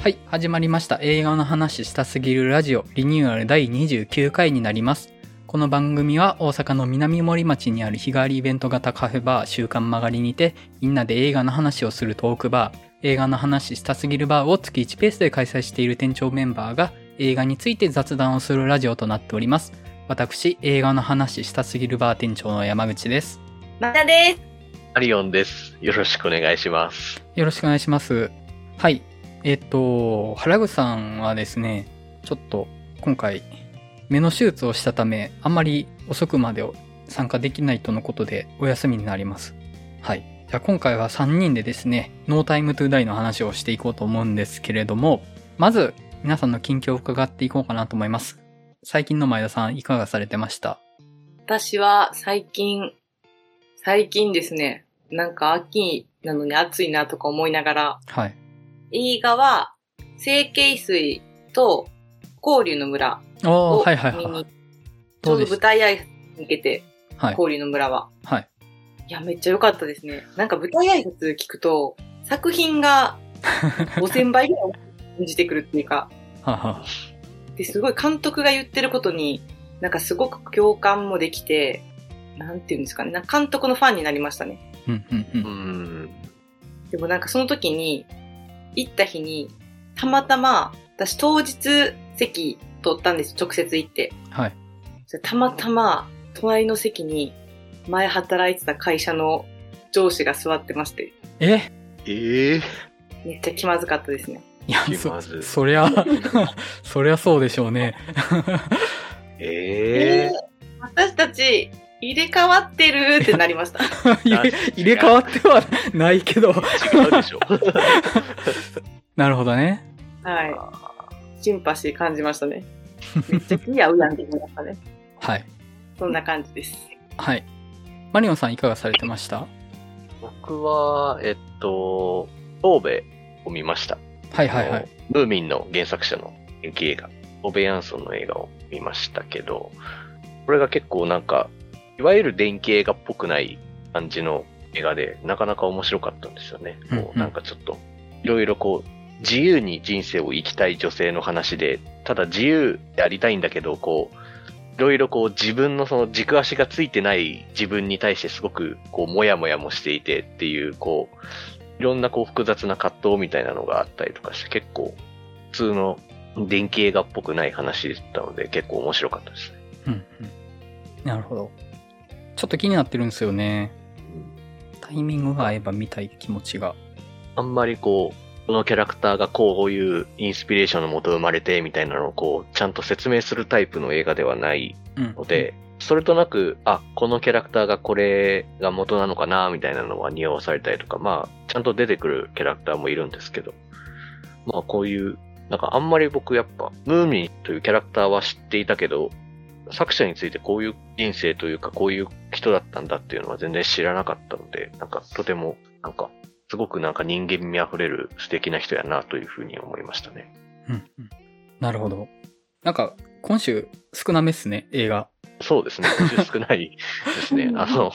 はい、始まりました。映画の話したすぎるラジオリニューアル第29回になります。この番組は大阪の南森町にある日替わりイベント型カフェバー週刊曲がりにてみんなで映画の話をするトークバー映画の話したすぎるバーを月1ペースで開催している店長メンバーが映画について雑談をするラジオとなっております。私、映画の話したすぎるバー店長の山口です。またです。アリオンです。よろしくお願いします。よろしくお願いします。はい。えっと、原口さんはですね、ちょっと今回、目の手術をしたため、あんまり遅くまで参加できないとのことでお休みになります。はい。じゃあ今回は3人でですね、ノータイムトゥーダイの話をしていこうと思うんですけれども、まず、皆さんの近況を伺っていこうかなと思います。最近の前田さん、いかがされてました？私は最近、最近ですね、なんか秋なのに暑いなとか思いながら、はい。映画は、成形水と交流の村をはいはいはいはい。見に、ちょうど舞台挨拶に向けて、はい。交流の村は。はい。いや、めっちゃ良かったですね。なんか舞台挨拶聞くと、作品が 5000倍ぐらい感じてくるっていうか、はは。ですごい監督が言ってることに、なんかすごく共感もできて、なんていうんですかね、なんか監督のファンになりましたね。うんうんう。うんん。でもなんかその時に、行った日に、たまたま、私当日席取ったんです直接行って。はい。それたまたま、隣の席に、前働いてた会社の上司が座ってまして、え？ええめっちゃ気まずかったですね。いや、気そまずい、そりゃ、そりゃそうでしょうね。ええ私たち、入れ替わってるってなりました。入れ入れ替わってはないけど。違うでしょ。なるほどね。はい。シンパシー感じましたね。めっちゃ気合うやんって思いましたね。はい。そんな感じです。はい。マリオンさんいかがされてました？僕は、えっと、神戸を見ました。はいはいはい。ムーミンの原作者の演技映画、オベ・ヤンソンの映画を見ましたけど、これが結構なんか、いわゆる電気映画っぽくない感じの映画で、なかなか面白かったんですよね。うんうんこうなんかちょっと、いろいろこう、自由に人生を生きたい女性の話で、ただ自由でありたいんだけど、こう、いろいろこう自分のその軸足がついてない自分に対してすごくこうもやもやもしていてっていうこういろんなこう複雑な葛藤みたいなのがあったりとかして結構普通の電気映画っぽくない話だったので結構面白かったですね。うんうん。なるほど。ちょっと気になってるんですよね。タイミングが合えば見たい気持ちが。あんまりこう、このキャラクターがこういうインスピレーションのもと生まれてみたいなのをこう、ちゃんと説明するタイプの映画ではないうん。ので、それとなく、あ、このキャラクターがこれが元なのかな、みたいなのは匂わされたりとか、まあ、ちゃんと出てくるキャラクターもいるんですけど、まあ、こういう、なんかあんまり僕やっぱ、ムーミンというキャラクターは知っていたけど、作者についてこういう人生というか、こういう人だったんだっていうのは全然知らなかったので、なんかとても、なんか、すごくなんか人間味あふれる素敵な人やなというふうに思いましたね。うんうん。なるほど。なんか、今週少なめっすね、映画。そうですね。今週少ないですね。あの、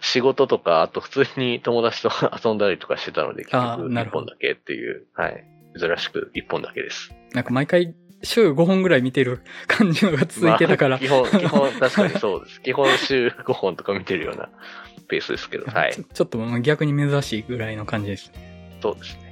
仕事とか、あと普通に友達と遊んだりとかしてたので、結局なるほど一本だけっていう、はい。珍しく一本だけです。なんか毎回週5本ぐらい見てる感じのが続いてたから。まあ基本、基本 確かにそうです。基本週5本とか見てるような ペースですけど、はいちょ。っとまあ逆に珍しいぐらいの感じです。そうですね。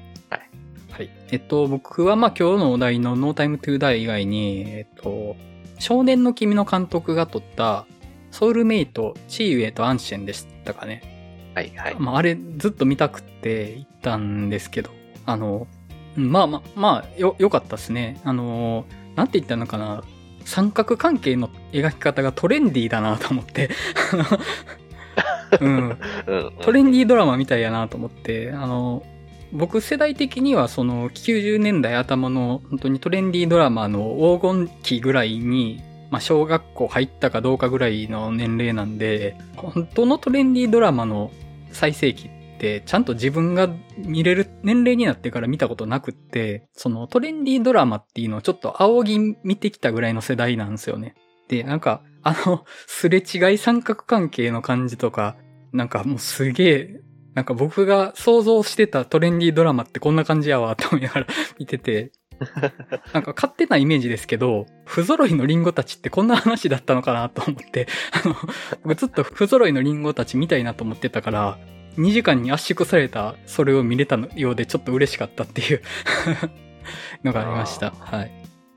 はい。えっと、僕はまあ今日のお題のノータイムトゥーダイ以外に、えっと、少年の君の監督が撮ったソウルメイト、チーウェイとアンシェンでしたかね。はい、はい。まああれずっと見たくって行ったんですけど、あの、うんまあまあ、まあ、よ、良かったですね。あの、なんて言ったのかな。三角関係の描き方がトレンディーだなと思って。うんトレンディードラマみたいやなと思って、あの、僕世代的にはその90年代頭の本当にトレンディードラマの黄金期ぐらいに、まあ小学校入ったかどうかぐらいの年齢なんで、本当のトレンディードラマの最盛期ってちゃんと自分が見れる年齢になってから見たことなくって、そのトレンディードラマっていうのをちょっと仰ぎ見てきたぐらいの世代なんですよね。で、なんか、あの、すれ違い三角関係の感じとか、なんかもうすげえ、なんか僕が想像してたトレンディードラマってこんな感じやわ、と思いながら 見てて、なんか勝手なイメージですけど、不揃いのリンゴたちってこんな話だったのかなと思って、あの、僕ずっと不揃いのリンゴたち見たいなと思ってたから、2時間に圧縮されたそれを見れたようでちょっと嬉しかったっていう のがありました。はい。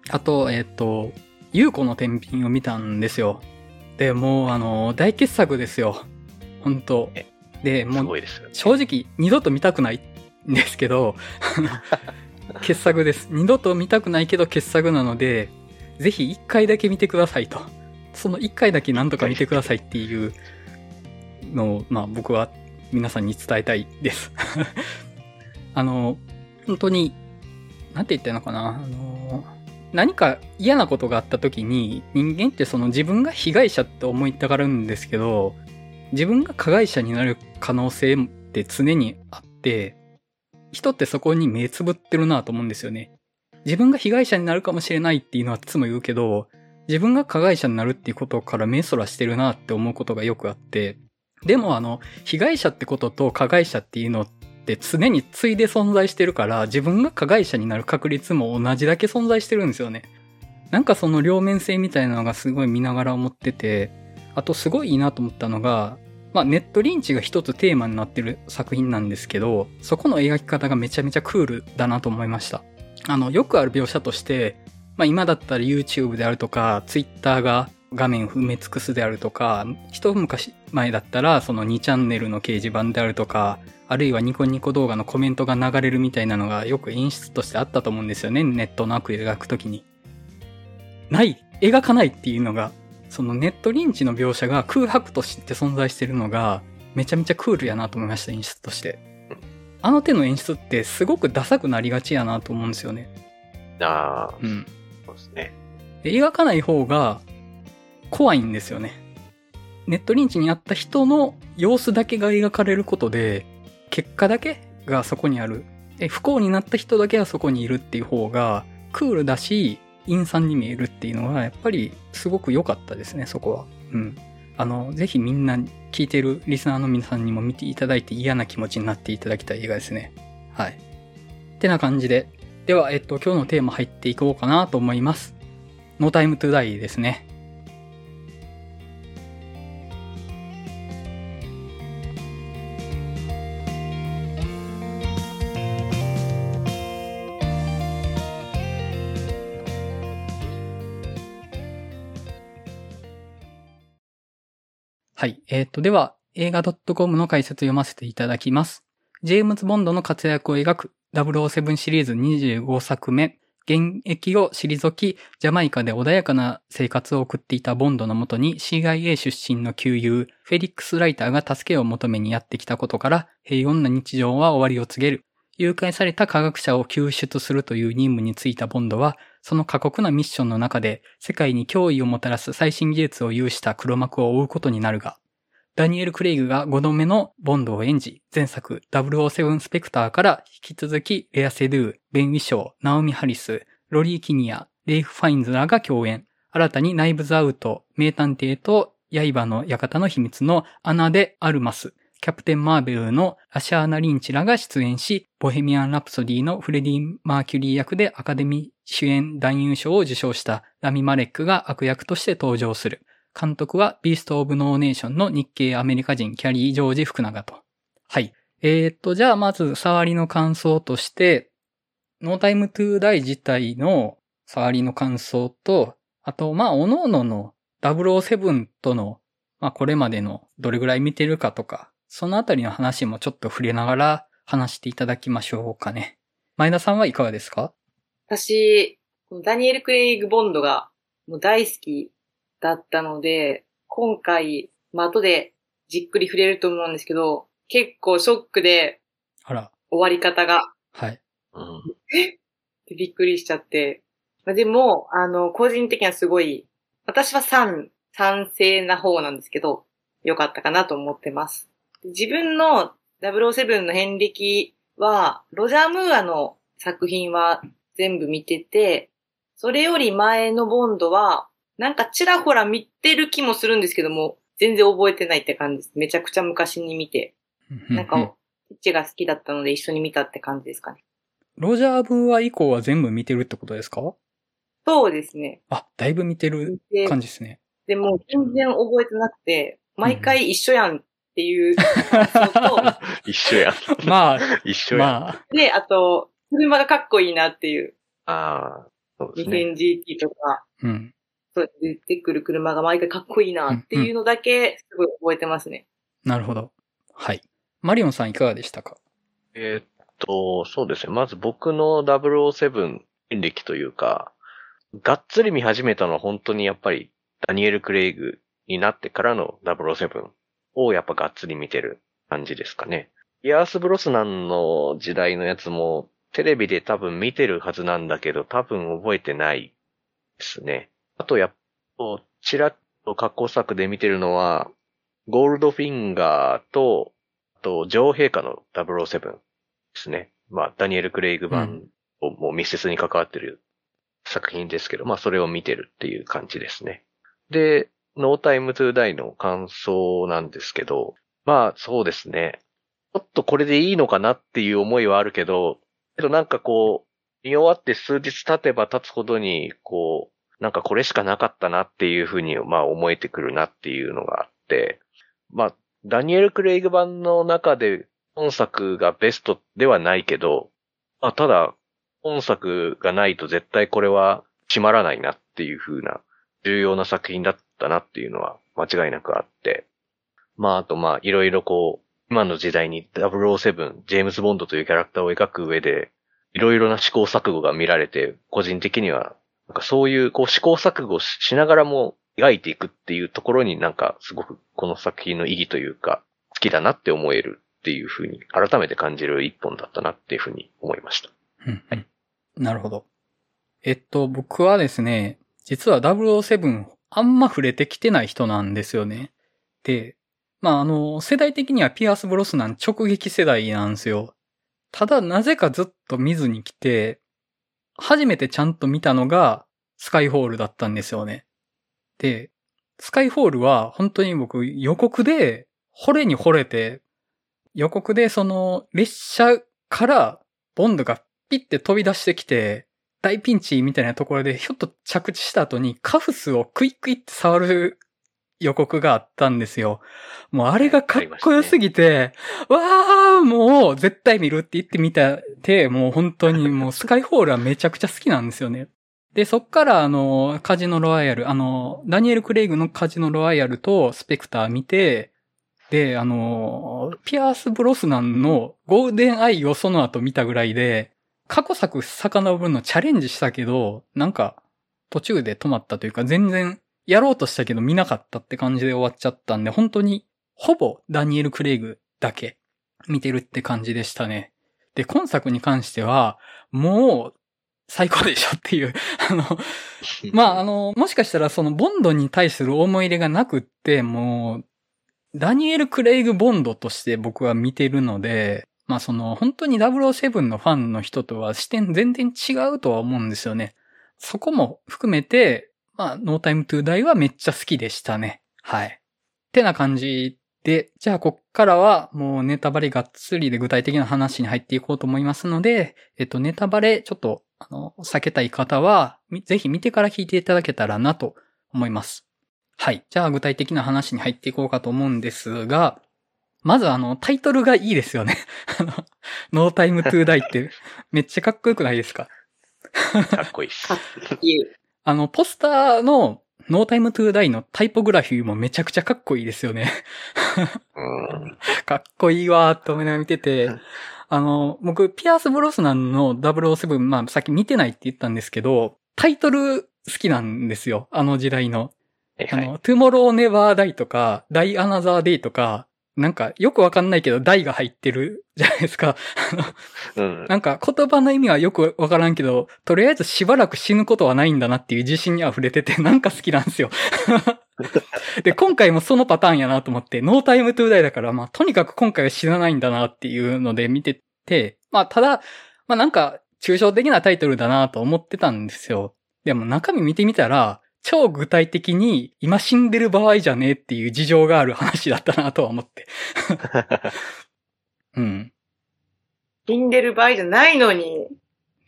あと、えっ、と、ゆうこの天秤を見たんですよ。で、もうあの、大傑作ですよ。本当えで、すもう。正直二度と見たくないんですけど、傑作です。二度と見たくないけど傑作なので、ぜひ一回だけ見てくださいと。その一回だけなんとか見てくださいっていうのを、まあ僕は皆さんに伝えたいです。あの、本当に、なんて言ったらいいのかな。あの、何か嫌なことがあった時に人間ってその自分が被害者って思いたがるんですけど、自分が加害者になる可能性って常にあって、人ってそこに目つぶってるなと思うんですよね。自分が被害者になるかもしれないっていうのはいつも言うけど、自分が加害者になるっていうことから目そらしてるなって思うことがよくあって、でもあの、被害者ってことと加害者っていうのって常についで存在してるから、自分が加害者になる確率も同じだけ存在してるんですよね。なんかその両面性みたいなのがすごい見ながら思ってて、あとすごいいいなと思ったのが、まあネットリンチが一つテーマになってる作品なんですけど、そこの描き方がめちゃめちゃクールだなと思いました。あの、よくある描写として、まあ今だったら YouTube であるとか、Twitter が画面埋め尽くすであるとか、一昔前だったらその2チャンネルの掲示板であるとか、あるいはニコニコ動画のコメントが流れるみたいなのがよく演出としてあったと思うんですよね、ネットの悪描くときに。ない描かないっていうのが、そのネットリンチの描写が空白として存在してるのが、めちゃめちゃクールやなと思いました、演出として。あの手の演出ってすごくダサくなりがちやなと思うんですよね。ああ、うん。そうですね。で描かない方が怖いんですよね。ネットリンチにあった人の様子だけが描かれることで、結果だけがそこにある。で不幸になった人だけがそこにいるっていう方が、クールだし、陰惨に見えるっていうのが、やっぱりすごく良かったですね、そこは。うん。あの、ぜひみんな聞いてるリスナーの皆さんにも見ていただいて嫌な気持ちになっていただきたい映画ですね。はい。ってな感じで。では、えっと、今日のテーマ入っていこうかなと思います。No Time to Die ですね。はい。えっ、と、では、映画 .com の解説読ませていただきます。ジェームズ・ボンドの活躍を描く007シリーズ25作目、現役を退き、ジャマイカで穏やかな生活を送っていたボンドのもとに CIA 出身の旧友、フェリックス・ライターが助けを求めにやってきたことから、平穏な日常は終わりを告げる。誘拐された科学者を救出するという任務に就いたボンドは、その過酷なミッションの中で世界に脅威をもたらす最新技術を有した黒幕を追うことになるが、ダニエル・クレイグが5度目のボンドを演じ、前作007スペクターから引き続きレア・セドゥ、ベン・ウィショー、ナオミ・ハリス、ロリー・キニア、レイフ・ファインズらが共演。新たにナイブズ・アウト、名探偵と刃の館の秘密のアナ・デ・アルマス、キャプテン・マーベルのラシャーナ・リンチらが出演し、ボヘミアン・ラプソディのフレディ・マーキュリー役でアカデミー主演男優賞を受賞したラミ・マレックが悪役として登場する。監督はビースト・オブ・ノーネーションの日系アメリカ人キャリー・ジョージ・福永と。はい。えー、っと、じゃあまず触りの感想として、ノータイム・トゥ・ダイ自体の触りの感想と、あと、まあ、おのおの007との、まあ、これまでのどれぐらい見てるかとか、そのあたりの話もちょっと触れながら話していただきましょうかね。前田さんはいかがですか？私、ダニエル・クレイグ・ボンドがもう大好きだったので、今回、まあ、後でじっくり触れると思うんですけど、結構ショックであら、終わり方がはい。うん。でびっくりしちゃって。まあでも、あの、個人的にはすごい、私は賛、賛成な方なんですけど、良かったかなと思ってます。自分の007の遍歴は、ロジャー・ムーアの作品は全部見てて、それより前のボンドは、なんかちらほら見てる気もするんですけども、全然覚えてないって感じです。めちゃくちゃ昔に見て。なんか、父が好きだったので一緒に見たって感じですかね。ロジャー・ブーア以降は全部見てるってことですか？そうですね。あ、だいぶ見てるで、感じですね。でも全然覚えてなくて、毎回一緒やんっていう感想と、一緒やん。まあ、一緒やん。まあ、で、あと、車がかっこいいなっていう、ああ、そうですね。2000GT とか、うん。そう出てくる車が毎回かっこいいなっていうのだけ、すごい覚えてますね。なるほど。はい。マリオンさんいかがでしたか？えーっと、そうですね。まず僕の007演歴というか、がっつり見始めたのは本当にやっぱりダニエル・クレイグになってからの007をやっぱがっつり見てる感じですかね。イヤース・ブロスナンの時代のやつもテレビで多分見てるはずなんだけど多分覚えてないですね。あとやっぱ、ちらっと過去作で見てるのは、ゴールドフィンガーと、あと、女王陛下の007ですね。まあ、ダニエル・クレイグ版をもう密接に関わってる作品ですけど、まあ、それを見てるっていう感じですね。で、ノータイムトゥーダイの感想なんですけど、まあ、そうですね。ちょっとこれでいいのかなっていう思いはあるけど、けどなんかこう、見終わって数日経てば経つほどに、こう、なんかこれしかなかったなっていうふうに、まあ思えてくるなっていうのがあって、まあ、ダニエル・クレイグ版の中で本作がベストではないけど、あ、ただ、本作がないと絶対これは閉まらないなっていう風な重要な作品だったなっていうのは間違いなくあって。まあ、あとまあ、いろいろこう、今の時代に007、ジェームズ・ボンドというキャラクターを描く上で、いろいろな試行錯誤が見られて、個人的にはなんかそういうこう試行錯誤ししながらも描いていくっていうところになんかすごくこの作品の意義というか好きだなって思えるっていうふうに改めて感じる一本だったなっていうふうに思いました。うんうん。なるほど。えっと、僕はですね、実は007あんま触れてきてない人なんですよね。で、まあ、あの、世代的にはピアス・ブロスナン直撃世代なんですよ。ただ、なぜかずっと見ずに来て、初めてちゃんと見たのがスカイホールだったんですよね。で、スカイホールは本当に僕予告で惚れに惚れて、予告でその列車からボンドがピッて飛び出してきて、大ピンチみたいなところでひょっと着地した後にカフスをクイックイって触る予告があったんですよ。もうあれがかっこよすぎて、わーもう絶対見るって言ってみたて、もう本当に もうスカイホールはめちゃくちゃ好きなんですよね。で、そっからあの、カジノロワイヤル、あの、ダニエル・クレイグのカジノロワイヤルとスペクター見て、で、あの、ピアース・ブロスナンのゴールデンアイをその後見たぐらいで、過去作遡るのチャレンジしたけど、なんか途中で止まったというか全然やろうとしたけど見なかったって感じで終わっちゃったんで、本当にほぼダニエル・クレイグだけ見てるって感じでしたね。で、今作に関しては、もう最高でしょっていう、あの、まあ、あの、もしかしたらそのボンドに対する思い入れがなくって、もう、ダニエル・クレイグ・ボンドとして僕は見てるので、まあその本当に007のファンの人とは視点全然違うとは思うんですよね。そこも含めて、まあ、ノータイムトゥーダイはめっちゃ好きでしたね。はい。ってな感じで、じゃあこっからはもうネタバレがっつりで具体的な話に入っていこうと思いますので、えっとネタバレちょっとあの避けたい方は、ぜひ見てから聞いていただけたらなと思います。はい。じゃあ具体的な話に入っていこうかと思うんですが、まずあのタイトルがいいですよね。あの、ノータイムトゥーダイってめっちゃかっこよくないですか？かっこいいっす。かっこいい。あの、ポスターのノータイムトゥーダイのタイポグラフィーもめちゃくちゃかっこいいですよね。うん。かっこいいわーって思いながら見てて、あの、僕、ピアース・ブロスナンの007、まあ、さっき見てないって言ったんですけど、タイトル好きなんですよ。あの時代の。はいはい。あの、Tomorrow Never Die とか、Die Another Day とか、なんかよくわかんないけど、Die が入ってるじゃないですか。うん。なんか言葉の意味はよくわからんけど、とりあえずしばらく死ぬことはないんだなっていう自信に溢れてて、なんか好きなんですよ。で、今回もそのパターンやなと思って、ノータイムトゥーダイだから、まあ、とにかく今回は死なないんだなっていうので見てて、まあ、ただ、まあなんか、抽象的なタイトルだなと思ってたんですよ。でも中身見てみたら、超具体的に今死んでる場合じゃねえっていう事情がある話だったなとは思って。うん。死んでる場合じゃないのに。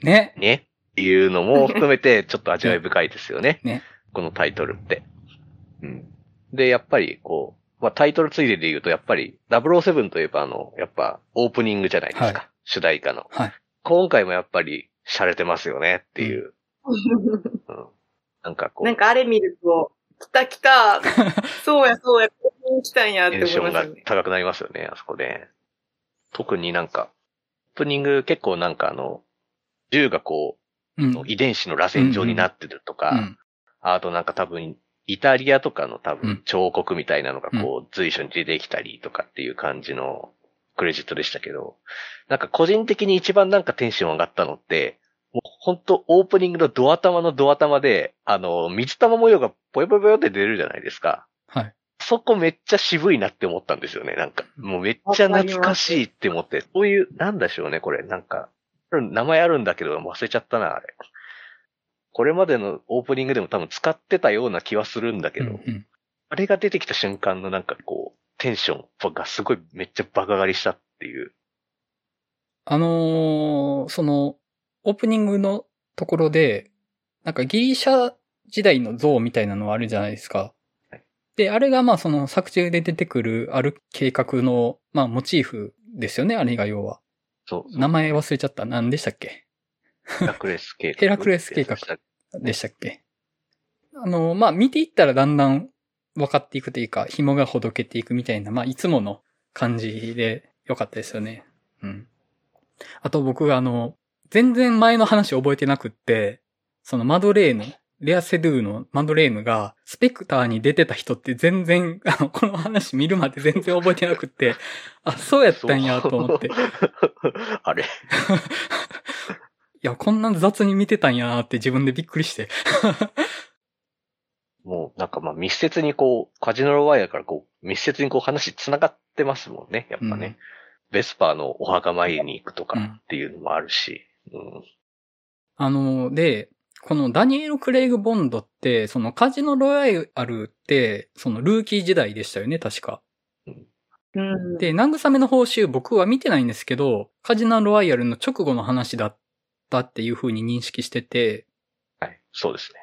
ね。ね。っていうのも含めて、ちょっと味わい深いですよね。ね。このタイトルって。うん。で、やっぱり、こう、まあ、タイトルついでで言うと、やっぱり、007といえば、あの、やっぱ、オープニングじゃないですか。はい主題歌の。はい。今回もやっぱり、洒落てますよねっていう。うん。なんかこう、なんかあれ見ると、来た来た、そうやそうや、ここに来たんやってテンションが。高くなりますよね、あそこで。特になんか、オープニング結構なんかあの、銃がこうんう、。遺伝子の螺旋状になってるとか、うん。あとなんか多分、イタリアとかの多うん分彫刻みたいなのがこう随所に出てきたりとかっていう感じのクレジットでしたけど、なんか個人的に一番なんかテンション上がったのって、もう本当オープニングのドア玉のドア玉で、あの、水玉模様がぽよぽよぽよって出るじゃないですか。はい。そこめっちゃ渋いなって思ったんですよね。なんか、もうめっちゃ懐かしいって思って、そういう、なんでしょうね、これ。なんか、名前あるんだけど忘れちゃったな、あれ。これまでのオープニングでも多分使ってたような気はするんだけど、うんうんあれが出てきた瞬間のなんかこう、テンションがすごいめっちゃ爆上がりしたっていう。あのーその、オープニングのところで、なんかギリシャ時代の像みたいなのあるじゃないですかはい。で、あれがまあその作中で出てくるある計画の、まあモチーフですよね、あれが要は。そう。名前忘れちゃった。何でしたっけ？ヘラクレス計画。ヘラクレス計画でしたっけ？あの、まあ見ていったらだんだん分かっていくというか、紐がほどけていくみたいな、まあいつもの感じで良かったですよね。うん。あと僕あの、全然前の話覚えてなくって、そのマドレーヌ、レアセドゥのマドレーヌがスペクターに出てた人って全然、あの、この話見るまで全然覚えてなくって、あ、そうやったんやと思って。い あれ。や、こんな雑に見てたんやなって自分でびっくりして。もうなんかまあ密接にこう、カジノロワイヤーからこう、密接にこう話繋がってますもんね、やっぱね。うんベスパーのお墓参りに行くとかうんっていうのもあるし。うん。あの、で、このダニエル・クレイグ・ボンドって、そのカジノ・ロワイヤルって、そのルーキー時代でしたよね、確か。うん。で、慰めの報酬僕は見てないんですけど、カジノ・ロワイヤルの直後の話だったっていう風に認識してて、はい。そうですね。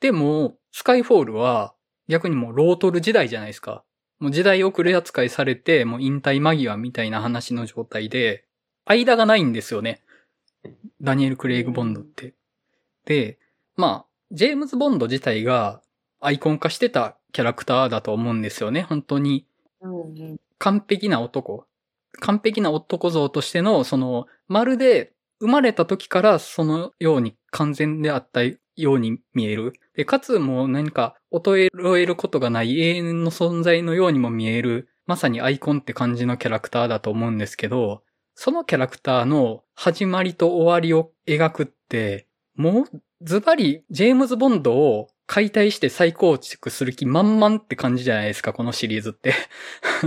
でも、スカイフォールは逆にもうロートル時代じゃないですか。もう時代遅れ扱いされて、もう引退間際みたいな話の状態で、間がないんですよね。ダニエル・クレイグ・ボンドって。で、まあ、ジェームズ・ボンド自体がアイコン化してたキャラクターだと思うんですよね。本当に完璧な男。完璧な男像としての、その、まるで生まれた時からそのように完全であったように見える。で、かつもう何か衰えることがない永遠の存在のようにも見える、まさにアイコンって感じのキャラクターだと思うんですけど、そのキャラクターの始まりと終わりを描くって、もうズバリジェームズ・ボンドを解体して再構築する気満々って感じじゃないですか、このシリーズって。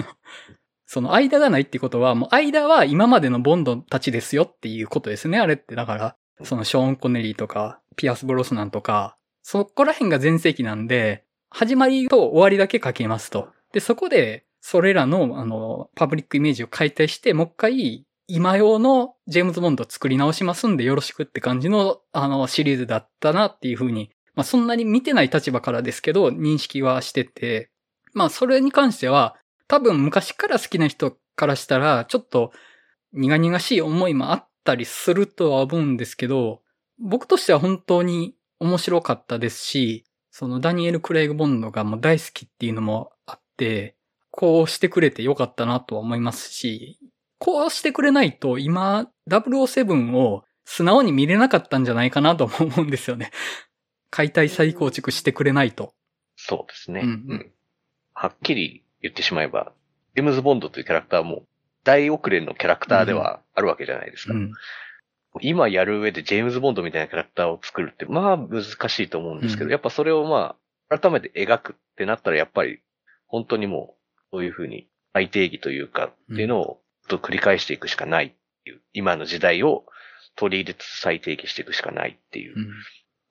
その間がないってことは、もう間は今までのボンドたちですよっていうことですね、あれって。だから、そのショーン・コネリーとか、ピアス・ブロスナンとか、そこら辺が全盛期なんで、始まりと終わりだけ書けますと。で、そこで、それらの、あの、パブリックイメージを解体して、もう一回、今用のジェームズ・ボンド作り直しますんでよろしくって感じの、あの、シリーズだったなっていうふうに、まあ、そんなに見てない立場からですけど、認識はしてて、まあ、それに関しては、多分昔から好きな人からしたら、ちょっと苦々しい思いもあったりするとは思うんですけど、僕としては本当に面白かったですし、そのダニエル・クレイグ・ボンドがもう大好きっていうのもあって、こうしてくれてよかったなとは思いますし、こうしてくれないと今007を素直に見れなかったんじゃないかなとも思うんですよね。解体再構築してくれないと。そうですね。うんうんはっきり言ってしまえば、ジェームズ・ボンドというキャラクターも大遅れのキャラクターではあるわけじゃないですか。うん。今やる上でジェームズ・ボンドみたいなキャラクターを作るって、まあ難しいと思うんですけど、うんやっぱそれをまあ、改めて描くってなったらやっぱり、本当にもう、そういうふうに再定義というか、っていうのをと繰り返していくしかないっていう、今の時代を取り入れつつ再定義していくしかないっていう。うん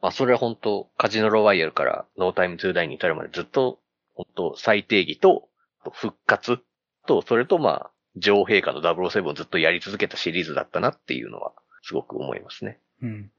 まあそれは本当、カジノロワイヤルからノータイムトゥーダイに至るまでずっと、本当、再定義と復活と、それとまあ、女王陛下の007をずっとやり続けたシリーズだったなっていうのは、すごく思いますね。うん。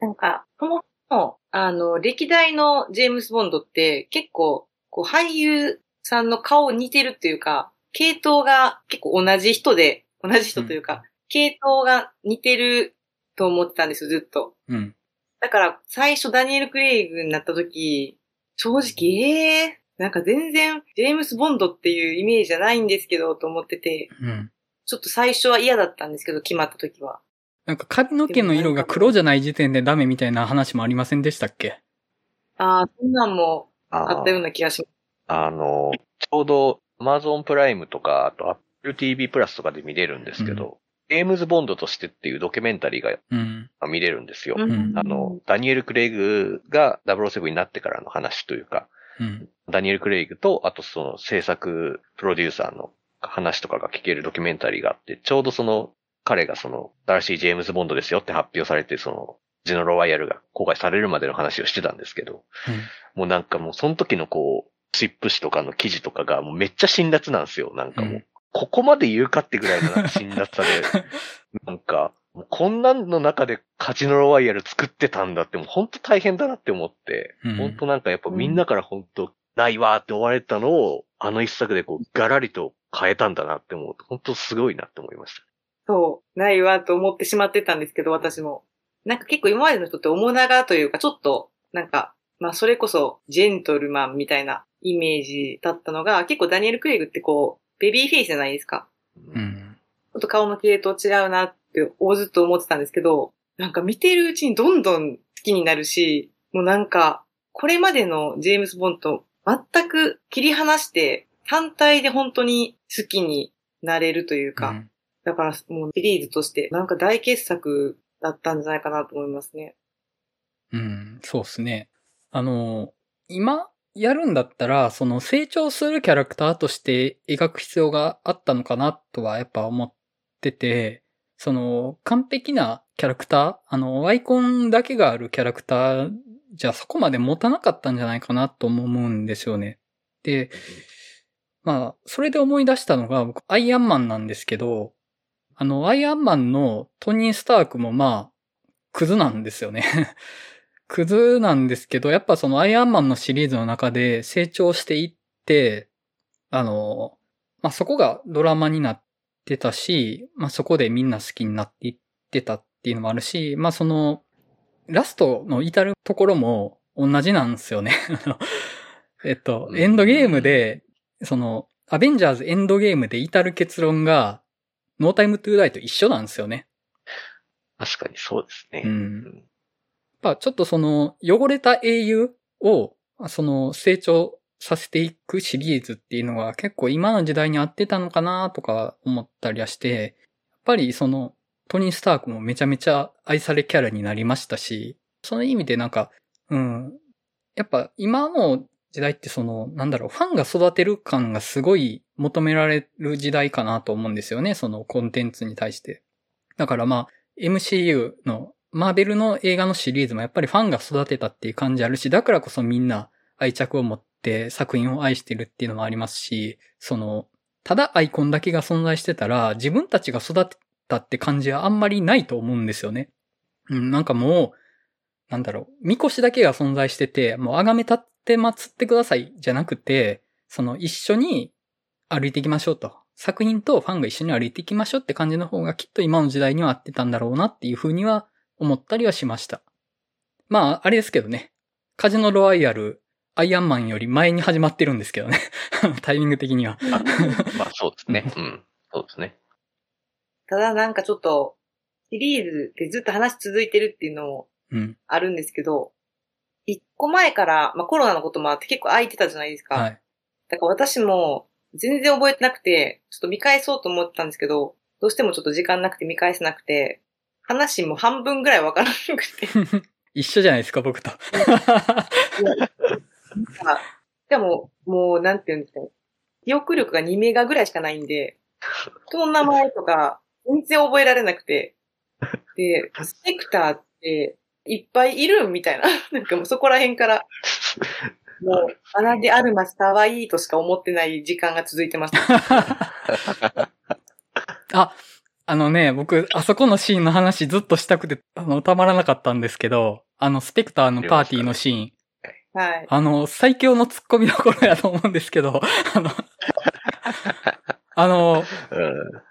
なんか、そもそも、あの、歴代のジェームス・ボンドって結構、こう、俳優さんの顔似てるっていうか、系統が結構同じ人で、同じ人というか、系統が似てると思ってたんですよ、ずっと。うん。だから、最初ダニエル・クレイグになった時、正直、ええー、なんか全然、ジェームス・ボンドっていうイメージじゃないんですけど、と思ってて、うん。ちょっと最初は嫌だったんですけど、決まった時は。なんか髪の毛の色が黒じゃない時点でダメみたいな話もありませんでしたっけ？ああ、そんなんもああったような気がします。あの、ちょうど Amazon プライムとか、あと Apple TV プラスとかで見れるんですけど、ジェームズ・ボンドとしてっていうドキュメンタリーがうん。見れるんですよ。うんあの、ダニエル・クレイグが007になってからの話というか、うん。ダニエル・クレイグと、あとその制作プロデューサーの話とかが聞けるドキュメンタリーがあって、ちょうどその彼がその、ダーシー・ジェームズ・ボンドですよって発表されて、その、ジノロワイヤルが公開されるまでの話をしてたんですけど、もうなんかもうその時のこう、シップ誌とかの記事とかがもうめっちゃ辛辣なんですよ。なんかもう、うんここまで言うかってぐらいのなんか辛辣さで、なんか、もうこんなんの中でカジノロワイヤル作ってたんだってもう本当大変だなって思って、うん本当なんかやっぱみんなから本当ないわーって思われてたのを、あの一作でこうガラリと変えたんだなって思うと、本当すごいなって思いました。そう、ないわと思ってしまってたんですけど、私も。なんか結構今までの人って面長というか、ちょっと、なんか、まあそれこそジェントルマンみたいなイメージだったのが、結構ダニエル・クレイグってこう、ベビーフェイスじゃないですか。うん。ちょっと顔の系統違うなって、おずっと思ってたんですけど、なんか見てるうちにどんどん好きになるし、もうなんか、これまでのジェームス・ボンドと全く切り離して、単体で本当に好きになれるというか、うんだからもうシリーズとして、なんか大傑作だったんじゃないかなと思いますね。うん、そうですね。あの、今やるんだったら、その成長するキャラクターとして描く必要があったのかなとはやっぱ思ってて、その完璧なキャラクター、あの、アイコンだけがあるキャラクターじゃそこまで持たなかったんじゃないかなと思うんですよね。で、まあ、それで思い出したのが、僕、アイアンマンなんですけど、あの、アイアンマンのトニー・スタークもまあ、クズなんですよね。クズなんですけど、やっぱそのアイアンマンのシリーズの中で成長していって、あの、まあ、そこがドラマになってたし、まあ、そこでみんな好きになっていってたっていうのもあるし、まあ、その、ラストの至るところも同じなんですよね。えっと、エンドゲームで、その、アベンジャーズエンドゲームで至る結論が、ノータイムトゥーダイと一緒なんですよね。確かにそうですね。うん。やっぱちょっとその汚れた英雄をその成長させていくシリーズっていうのが結構今の時代に合ってたのかなとか思ったりはして、やっぱりそのトニー・スタークもめちゃめちゃ愛されキャラになりましたし、その意味でなんか、うん。やっぱ今の時代ってその、なんだろう、ファンが育てる感がすごい求められる時代かなと思うんですよね、そのコンテンツに対して。だからまあ、MCU の、マーベルの映画のシリーズもやっぱりファンが育てたっていう感じあるし、だからこそみんな愛着を持って作品を愛してるっていうのもありますし、その、ただアイコンだけが存在してたら、自分たちが育てたって感じはあんまりないと思うんですよね。うん、なんかもう、なんだろう、みこしだけが存在してて、もう崇め立って祀ってくださいじゃなくて、その一緒に歩いていきましょうと。作品とファンが一緒に歩いていきましょうって感じの方がきっと今の時代には合ってたんだろうなっていうふうには思ったりはしました。まあ、あれですけどね。カジノロワイヤル、アイアンマンより前に始まってるんですけどね。タイミング的には。まあそうですね。うん。そうですね。ただなんかちょっと、シリーズでずっと話続いてるっていうのもうん。あるんですけど、一個前から、まあコロナのこともあって結構空いてたじゃないですか。はい。だから私も全然覚えてなくて、ちょっと見返そうと思ってたんですけど、どうしてもちょっと時間なくて見返せなくて、話も半分ぐらいわからなくて。一緒じゃないですか、僕と。でも、もう、なんていうんですかね。記憶力が2メガぐらいしかないんで、人の名前とか全然覚えられなくて。で、スペクターっていっぱいいるみたいな。なんかもうそこら辺から、もう、アナデ・アルマスかわいいとしか思ってない時間が続いてました。あ、あのね、僕、あそこのシーンの話ずっとしたくて、あの、たまらなかったんですけど、あの、スペクターのパーティーのシーン。はい。あの、最強の突っ込みどころやと思うんですけど、あの、あの、うん。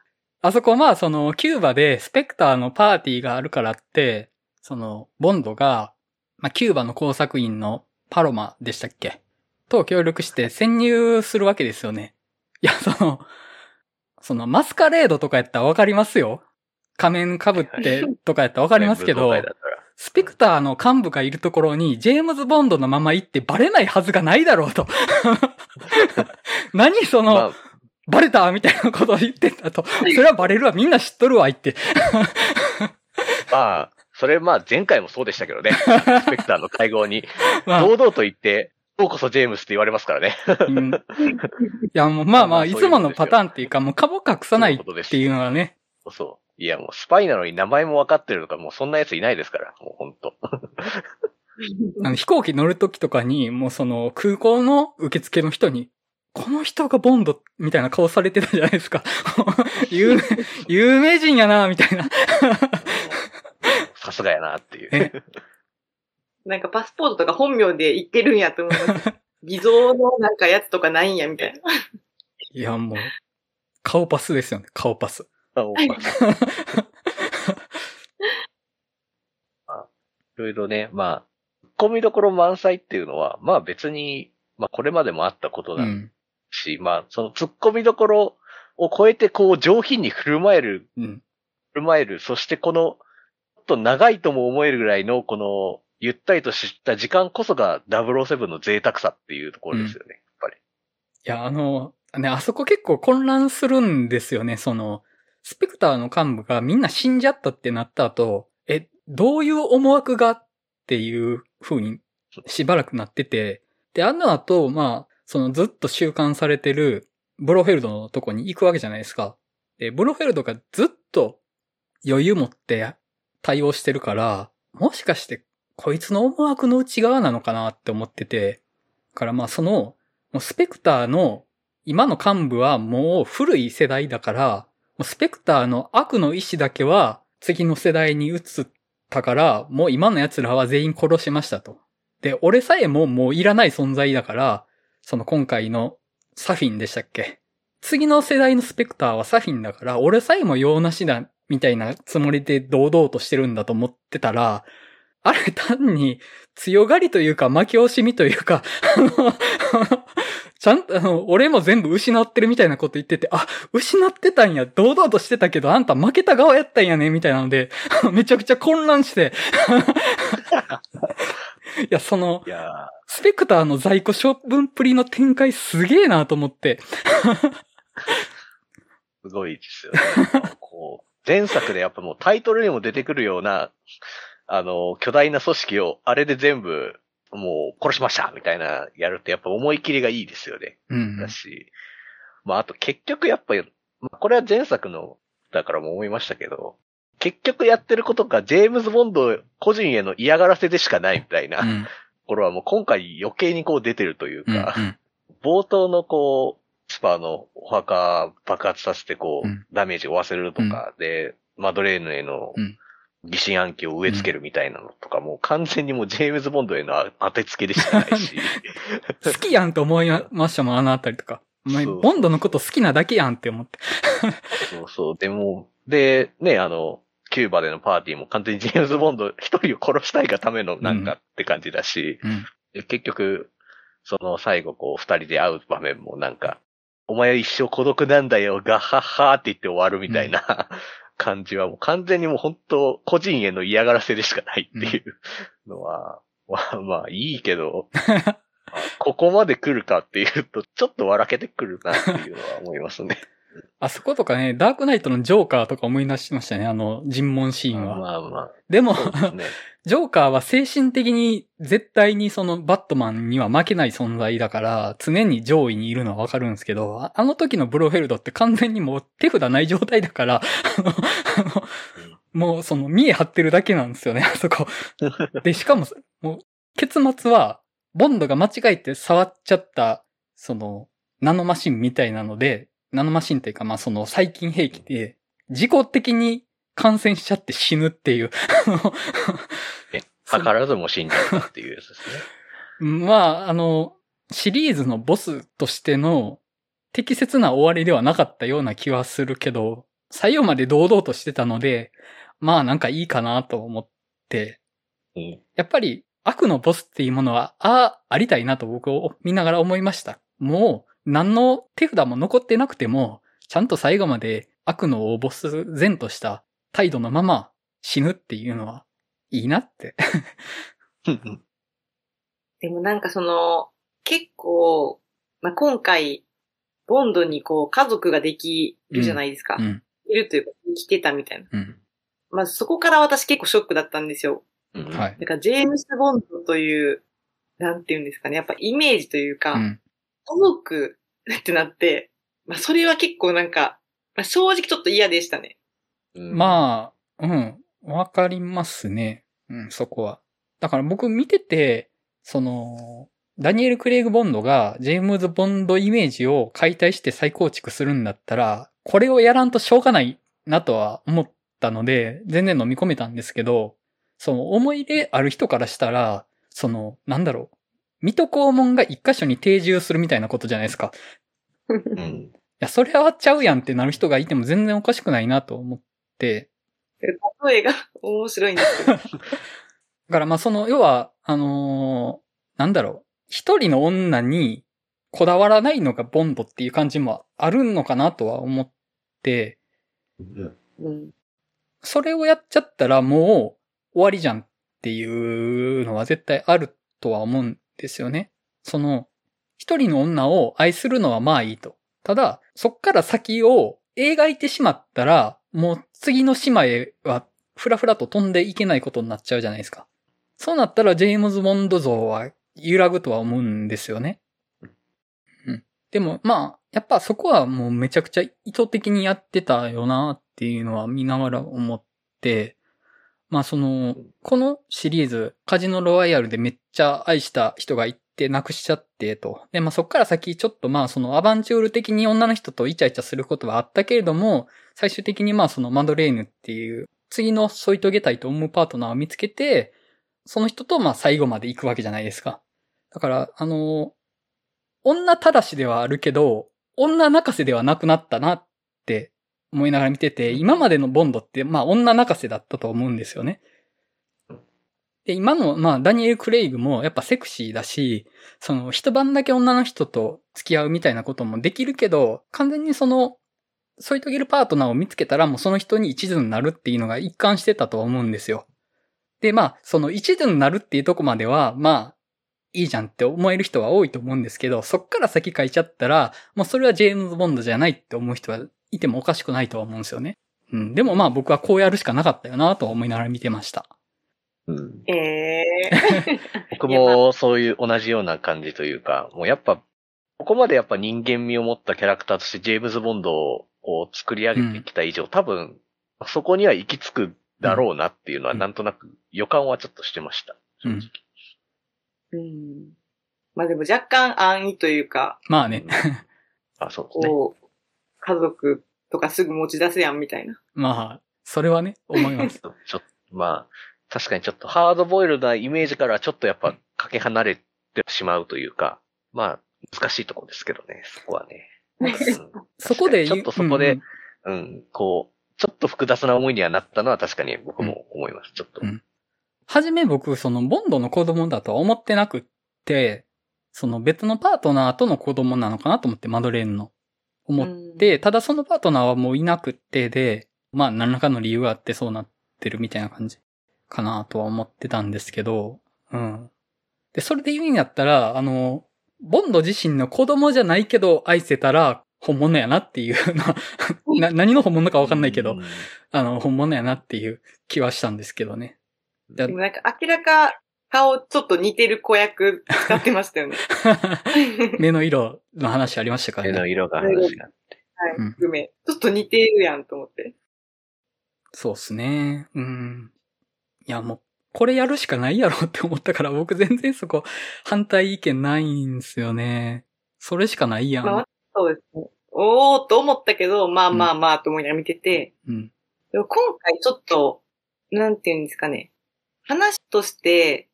あそこまあ、その、キューバでスペクターのパーティーがあるからって、その、ボンドが、まあ、キューバの工作員のパロマでしたっけ？と協力して潜入するわけですよね。いや、その、その、マスカレードとかやったらわかりますよ。仮面被って とかやったらわかりますけどスペクターの幹部がいるところに、ジェームズ・ボンドのまま行ってバレないはずがないだろうと。何その、まあ、バレたみたいなことを言ってたと。それはバレるわ、みんな知っとるわ、言って。まあ、それまあ前回もそうでしたけどね。スペクターの会合に、まあ、堂々と言って、ようこそジェームスって言われますからね。うん いや、もうまあまあ、まあいつものパターンっていうか、もう顔隠さないっていうのはね。そう。いや、もうスパイなのに名前も分かってるとか、もうそんな奴いないですから。もうほんと。あの飛行機乗るときとかに、もうその空港の受付の人に、この人がボンドみたいな顔されてたじゃないですか。有名、有名人やな、みたいな。さすがやなっていう。えなんかパスポートとか本名で言ってるんやと思います。偽造のなんかやつとかないんや、みたいな。いや、もう、顔パスですよね、顔パス。あもうまあいろいろね、まあ、突っ込みどころ満載っていうのは、まあ別に、まあこれまでもあったことうなんん。し、まあその突っ込みどころを超えてこう上品に振る舞える、うん。振る舞える、そしてこの、ちょっと長いとも思えるぐらいのこの、ゆったりとした時間こそが007の贅沢さっていうところですよね、やっぱり。いや、あの、ね、あそこ結構混乱するんですよね。その、スペクターの幹部がみんな死んじゃったってなった後、え、どういう思惑がっていう風にしばらくなってて、で、あの後、まあ、そのずっと収監されてるブロフェルドのとこに行くわけじゃないですか。で、ブロフェルドがずっと余裕持って対応してるから、もしかしてこいつの思惑の内側なのかなって思ってて、からまあその、スペクターの今の幹部はもう古い世代だから、スペクターの悪の意志だけは次の世代に移ったから、もう今の奴らは全員殺しましたと。で、俺さえももういらない存在だから、その今回のサフィンでしたっけ次の世代のスペクターはサフィンだから、俺さえも用なしだ、みたいなつもりで堂々としてるんだと思ってたら、あれ単に強がりというか負け惜しみというか、あの、ちゃんと、あの、俺も全部失ってるみたいなこと言ってて、あ、失ってたんや、堂々としてたけど、あんた負けた側やったんやね、みたいなので、めちゃくちゃ混乱して。いや、その、スペクターの在庫処分っぷりの展開すげえなと思って。すごいですよね。こう、前作でやっぱもうタイトルにも出てくるような、あの、巨大な組織をあれで全部、もう殺しましたみたいなやるってやっぱ思い切りがいいですよね。うんだ。し、まああと結局やっぱこれは前作の、だからも思いましたけど、結局やってることがジェームズ・ボンド個人への嫌がらせでしかないみたいなとうん。ころはもう今回余計にこう出てるといううん。か、うん冒頭のこう、スパーのお墓爆発させてこう、うんダメージを負わせるとか、で、マドレーヌへのうん疑心暗鬼を植え付けるみたいなのとか、もう完全にもうジェームズ・ボンドへの当てつけでしかないし、好きやんと思いましたもん、あのあたりとか。お前、ボンドのこと好きなだけやんって思って。そうそう、でも、で、ね、あの、キューバでのパーティーも完全にジェームズ・ボンド一人を殺したいがためのなんかって感じだし、うん。で結局、その最後こう二人で会う場面もなんか、お前は一生孤独なんだよ、ガッハッハーって言って終わるみたいな、感じはもう完全にもう本当個人への嫌がらせでしかないっていうのは、まあまあいいけど、まあここまで来るかっていうと、ちょっと笑けてくるなっていうのは思いますね。あそことかね、ダークナイトのジョーカーとか思い出しましたね、あの尋問シーンは。まあまでもあ、、ですね。ジョーカーは精神的に絶対にそのバットマンには負けない存在だから、常に上位にいるのはわかるんですけど、ああの時のブロフェルドって完全にもう手札ない状態だから、あの、あのもうその見え張ってるだけなんですよね、あそこ。で、しかも、もう、結末は、ボンドが間違えて触っちゃった、その、ナノマシンみたいなので、ナノマシンっていうか、まあその細菌兵器で、自己的に感染しちゃって死ぬっていう。図らずも死んじゃったっていうやつですね。まあ、あの、シリーズのボスとしての適切な終わりではなかったような気はするけど、最後まで堂々としてたので、まあなんかいいかなと思って、うん。やっぱり悪のボスっていうものは、ああ、ありたいなと僕を見ながら思いました。もう、何の手札も残ってなくても、ちゃんと最後まで悪のボス前とした態度のまま死ぬっていうのは、いいなって。でもなんかその、結構、まあ、今回、ボンドにこう家族ができるじゃないですか。うん、いるというか、生きてたみたいな。うん。まあそこから私結構ショックだったんですよ。うんはい。だからジェームス・ボンドという、なんていうんですかね。やっぱイメージというか、うん。家族ってなって、まあそれは結構なんか、まあ、正直ちょっと嫌でしたね。うんまあ、うん、わかりますね。うん、そこは。だから僕見てて、その、ダニエル・クレイグ・ボンドがジェームズ・ボンドイメージを解体して再構築するんだったら、これをやらんとしょうがないなとは思ったので、全然飲み込めたんですけど、その思い入れある人からしたら、その、なんだろう。水戸黄門が一箇所に定住するみたいなことじゃないですか。いうん。や、それはちゃうやんってなる人がいても全然おかしくないなと思って、例えが面白いんですけど。だからまあその、要は、あのーなんだろう。一人の女にこだわらないのがボンドっていう感じもあるのかなとは思って、うん。それをやっちゃったらもう終わりじゃんっていうのは絶対あるとは思うんですよね。その、一人の女を愛するのはまあいいと。ただ、そっから先を描いてしまったら、もう次の島へはふらふらと飛んでいけないことになっちゃうじゃないですか。そうなったらジェームズ・ボンド像は揺らぐとは思うんですよね。うん。でも、まあ、やっぱそこはもうめちゃくちゃ意図的にやってたよなっていうのは見ながら思って、まあその、このシリーズ、カジノロワイヤルでめっちゃ愛した人がいて亡くしちゃってと。で、まあそっから先ちょっとまあそのアバンチュール的に女の人とイチャイチャすることはあったけれども、最終的にまあそのマドレーヌっていう次の添い遂げたいと思うパートナーを見つけて、その人とまあ最後まで行くわけじゃないですか。だから、あの、女たらしではあるけど、女泣かせではなくなったなって思いながら見てて、今までのボンドってまあ女泣かせだったと思うんですよね。で、今の、まあ、ダニエル・クレイグもやっぱセクシーだし、その、一晩だけ女の人と付き合うみたいなこともできるけど、完全にその、添い遂げるパートナーを見つけたらもうその人に一途になるっていうのが一貫してたと思うんですよ。で、まあ、その一途になるっていうとこまでは、まあ、いいじゃんって思える人は多いと思うんですけど、そっから先書いちゃったら、もうそれはジェームズ・ボンドじゃないって思う人はいてもおかしくないとは思うんですよね。うん。でもまあ僕はこうやるしかなかったよなと思いながら見てました。うんええ 僕もそういう同じような感じというか、もうやっぱ、ここまでやっぱ人間味を持ったキャラクターとしてジェームズ・ボンドを作り上げてきた以上、多分、そこには行き着くだろうなっていうのはうんなんとなく予感はちょっとしてました。正直。うん。まあでも若干安易というか、まあね。あ、そうですね。家族とかすぐ持ち出すやんみたいな。まあ、それはね、思います。ちょっと、まあ、確かにちょっとハードボイルなイメージからはちょっとやっぱかけ離れてしまうというか、まあ、難しいところですけどね、そこはね。うんそこでちょっとそこで、うんうん、こう、ちょっと複雑な思いにはなったのは確かに僕も思います、ちょっと。うんはじめ僕、その、ボンドの子供だとは思ってなくって、その別のパートナーとの子供なのかなと思って、マドレーヌの。思って、ただそのパートナーはもういなくってで、まあ何らかの理由があってそうなってるみたいな感じかなとは思ってたんですけど、うん。で、それで言うんやったら、あの、ボンド自身の子供じゃないけど愛せたら本物やなっていう な、な何の本物かわかんないけど、うんあの、本物やなっていう気はしたんですけどね。だでもなんか明らか顔ちょっと似てる子役使ってましたよね。目の色の話ありましたからね。目の色が話が。はいうん。含め。ちょっと似てるやんと思って。そうっすね。うん。いや、もう、これやるしかないやろって思ったから、僕全然そこ反対意見ないんすよね。それしかないやん。まあそうですね。おーと思ったけど、まあまあまあと思いながら見てて、うん。でも今回ちょっと、なんていうんですかね。話として、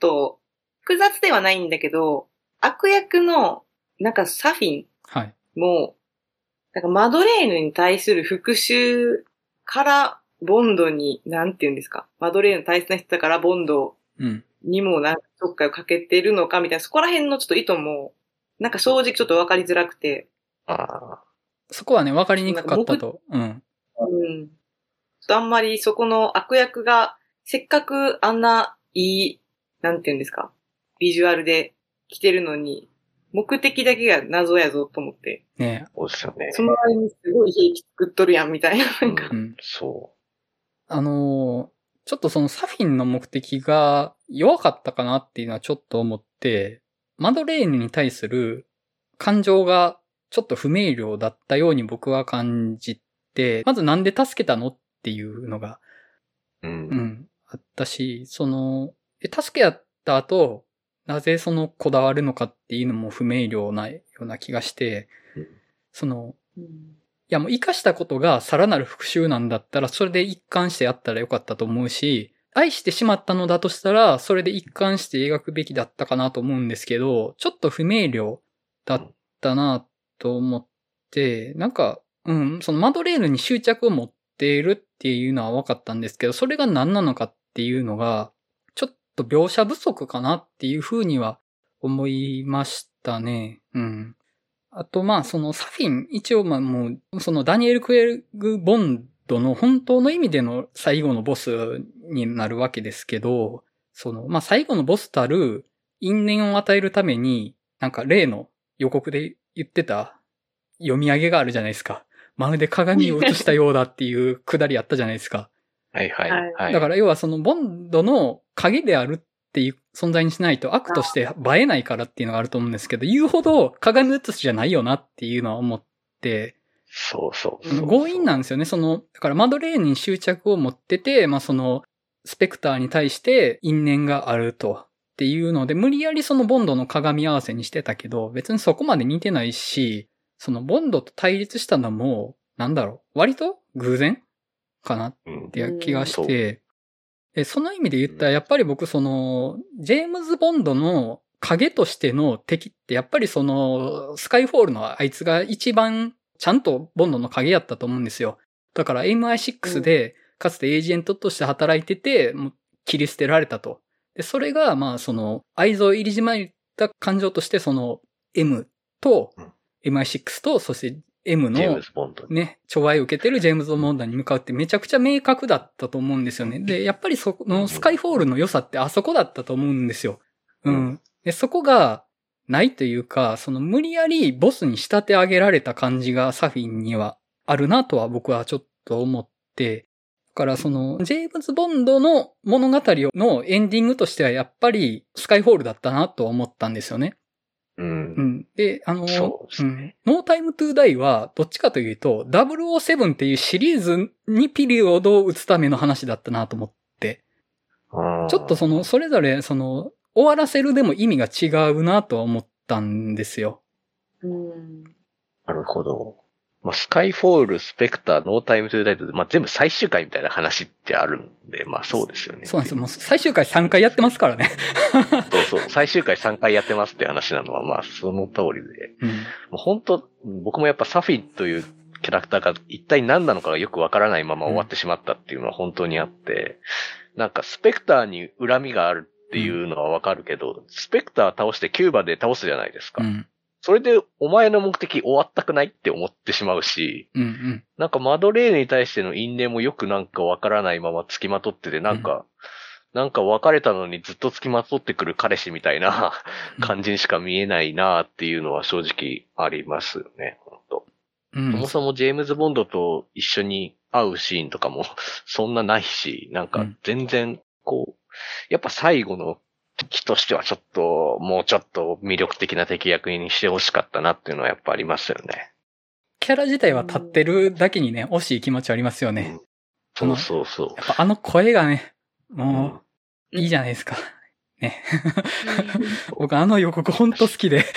と複雑ではないんだけど、悪役の、なんかサフィンはい。も、なんかマドレーヌに対する復讐からボンドに、なんていうんですか？マドレーヌ大切な人だからボンドうん。にもなんかどっかをかけてるのかみたいな、そこら辺のちょっと意図も、なんか正直ちょっとわかりづらくて、あそこはね、わかりにくかったと。うん。うん。ちょっとあんまりそこの悪役が、せっかくあんないい、なんていうんですか、ビジュアルで来てるのに、目的だけが謎やぞと思って、ねあ、そうですよね。その割にすごい兵器作っとるやんみたいな、なんかう。ん。そあのーちょっとそのサフィンの目的が弱かったかなっていうのはちょっと思って、マドレーヌに対する感情がちょっと不明瞭だったように僕は感じて、まずなんで助けたのっていうのが、う。うん。うん、あったし、その、え助け合った後、なぜそのこだわるのかっていうのも不明瞭なような気がしてうん、その、うん。いやもう生かしたことがさらなる復讐なんだったら、それで一貫してやったらよかったと思うし、愛してしまったのだとしたら、それで一貫して描くべきだったかなと思うんですけど、ちょっと不明瞭だったなと思って、なんか、うん、そのマドレーヌに執着を持っているっていうのは分かったんですけど、それが何なのかっていうのが、と描写不足かなっていうふうには思いましたね。うん。あと、まあ、そのサフィン、一応、まあもう、そのダニエル・クエルグ・ボンドの本当の意味での最後のボスになるわけですけど、その、まあ、最後のボスたる因縁を与えるために、なんか例の予告で言ってた読み上げがあるじゃないですか。まるで鏡を映したようだっていうくだりあったじゃないですか。はいはい。はいはい。だから要はそのボンドの影であるっていう存在にしないと悪として映えないからっていうのがあると思うんですけど、言うほど鏡映すじゃないよなっていうのは思って、そうそうそう。強引なんですよね。その、だからマドレーヌに執着を持ってて、まあその、スペクターに対して因縁があると。っていうので、無理やりそのボンドの鏡合わせにしてたけど、別にそこまで似てないし、そのボンドと対立したのも、なんだろう、割と偶然かなうんっていう気がしうんて、でその意味で言ったら、やっぱり僕その、ジェームズ・ボンドの影としての敵って、やっぱりその、スカイフォールのあいつが一番ちゃんとボンドの影やったと思うんですよ。だから MI6 で、かつてエージェントとして働いてて、もう切り捨てられたと。で、それが、まあその、愛憎入りじまいた感情として、その、M とうん、MI6 と、そして M の。ね、寵愛を受けてるジェームズ・ボンドに向かうってめちゃくちゃ明確だったと思うんですよね。で、やっぱりそのスカイフォールの良さってあそこだったと思うんですよ。う。うんで、そこがないというか、その無理やりボスに仕立て上げられた感じがサフィンにはあるなとは僕はちょっと思って、だからその、ジェームズ・ボンドの物語のエンディングとしてはやっぱりスカイフォールだったなとは思ったんですよね。う。うんん。で、あの、うん。ノータイムトゥーダイは、どっちかというと、007っていうシリーズにピリオドを打つための話だったなと思って、ちょっとその、それぞれ、その、終わらせるでも意味が違うなとは思ったんですよ。うん。なるほど。まあ、スカイフォール、スペクター、ノータイムトゥーダイトで、まあ、全部最終回みたいな話ってあるんで、まあそうですよね。そうなんですよ。もう最終回3回やってますからね。そうそう。最終回3回やってますって話なのは、まあその通りで。うん。もう本当、僕もやっぱサフィンというキャラクターが一体何なのかがよくわからないまま終わってしまったっていうのは本当にあって、なんかスペクターに恨みがあるっていうのはわかるけど、スペクター倒してキューバで倒すじゃないですか。うん。それでお前の目的終わったくないって思ってしまうし、うん。うん。なんかマドレーヌに対しての因縁もよくなんかわからないまま付きまとってて、なんか、なんか別れたのにずっと付きまとってくる彼氏みたいな感じにしか見えないなっていうのは正直ありますよね、本当うん。そもそもジェームズ・ボンドと一緒に会うシーンとかもそんなないし、なんか全然こう、やっぱ最後の敵としてはちょっと、もうちょっと魅力的な敵役にしてほしかったなっていうのはやっぱありますよね。キャラ自体は立ってるだけにね、惜しい気持ちはありますよね。そうそうそう。やっぱあの声がね、もう、いいじゃないですか。ね。僕あの予告ほんと好きで。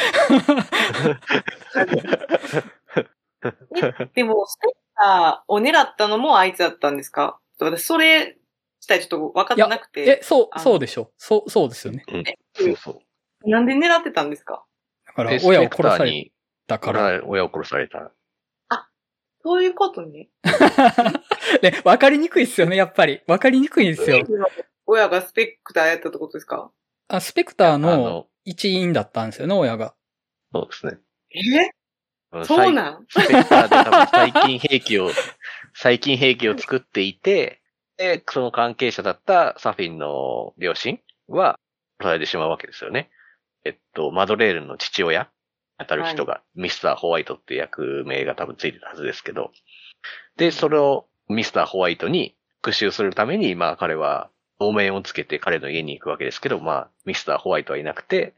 でも、スペクターを狙ったのもあいつだったんですか？私、それ自体ちょっと分かってなくえ、て。そう、そうでしょ。そう、そうですよね。うん。そうそう。なんで狙ってたんですか？だから親を殺されたから。親を殺された。そういうことね。ね、わかりにくいっすよね、やっぱり。わかりにくいんですよ。親がスペクターやったってことですか？あ、スペクターの、一員だったんですよね、親が。そうですね。え？そうなん？スペクターで多分最近兵器を、最近兵器を作っていて、で、その関係者だったサフィンの両親は殺されてしまうわけですよね。えっと、マドレールの父親当たる人が、ミスターホワイトって役名が多分ついてたはずですけど、で、それをミスターホワイトに復讐するために、まあ彼は同盟をつけて彼の家に行くわけですけど、まあ、ミスターホワイトはいなくて、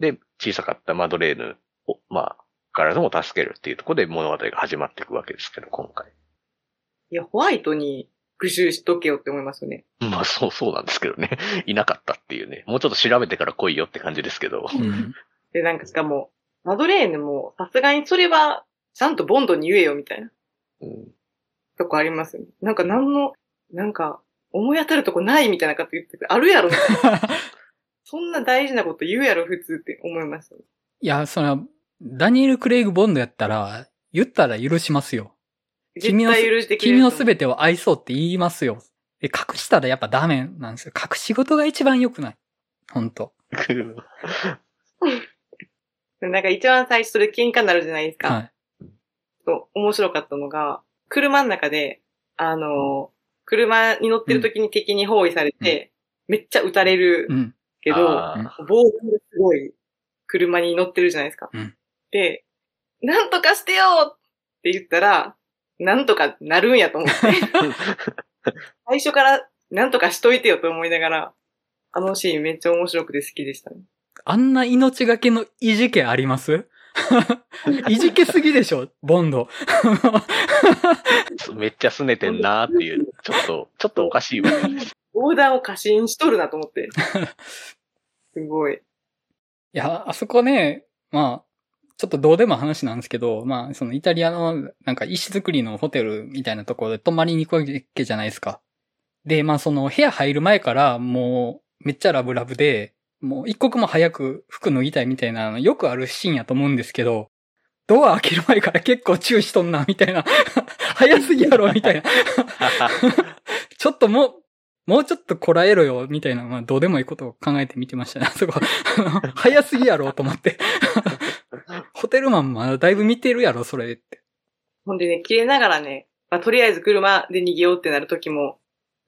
で、小さかったマドレーヌを、まあ、からでも助けるっていうところで物語が始まっていくわけですけど、今回。いや、ホワイトに復讐しとけよって思いますよね。まあ、そう、そうなんですけどね。いなかったっていうね。もうちょっと調べてから来いよって感じですけど。うん。で、なんかしかも、マドレーヌもさすがにそれはちゃんとボンドに言えよみたいなうんとこありますよね。なんか何の、なんか思い当たるとこないみたいなこと言ってて、あるやろみたいな。そんな大事なこと言うやろ普通って思いますよ。いや、それは、ダニエル・クレイグ・ボンドやったら、言ったら許しますよ。絶君の対許してくれる君のすべてを愛そうって言いますよ。で、隠したらやっぱダメなんですよ。隠し事が一番良くない。ほんと。なんか一番最初それ喧嘩になるじゃないですか。はい。そう面白かったのが、車の中で、あの、車に乗ってる時に敵に包囲されて、めっちゃ撃たれるうん。けど、あ防具すごい車に乗ってるじゃないですか。うんで、なんとかしてよって言ったら、なんとかなるんやと思って、最初からなんとかしといてよと思いながら、あのシーンめっちゃ面白くて好きでしたね。あんな命がけのいじけあります？いじけすぎでしょ、ボンド。めっちゃ拗ねてんなーっていう、ちょっと、ちょっとおかしいわけです。オーダーを過信しとるなと思って。すごい。いや、あそこね、まあ、ちょっとどうでも話なんですけど、まあ、そのイタリアのなんか石造りのホテルみたいなところで泊まりに行くわけじゃないですか。で、まあその部屋入る前からもうめっちゃラブラブで、もう一刻も早く服脱ぎたいみたいなのよくあるシーンやと思うんですけど、ドア開ける前から 結構注意しとんな、みたいな。早すぎやろ、みたいな。ちょっともう、もうちょっとこらえろよ、みたいな、まあどうでもいいことを考えて見てましたね。そこ、早すぎやろ、と思って。ホテルマンまだだいぶ見てるやろ、それって。ほんでね、切れながらね、まあ、とりあえず車で逃げようってなる時も、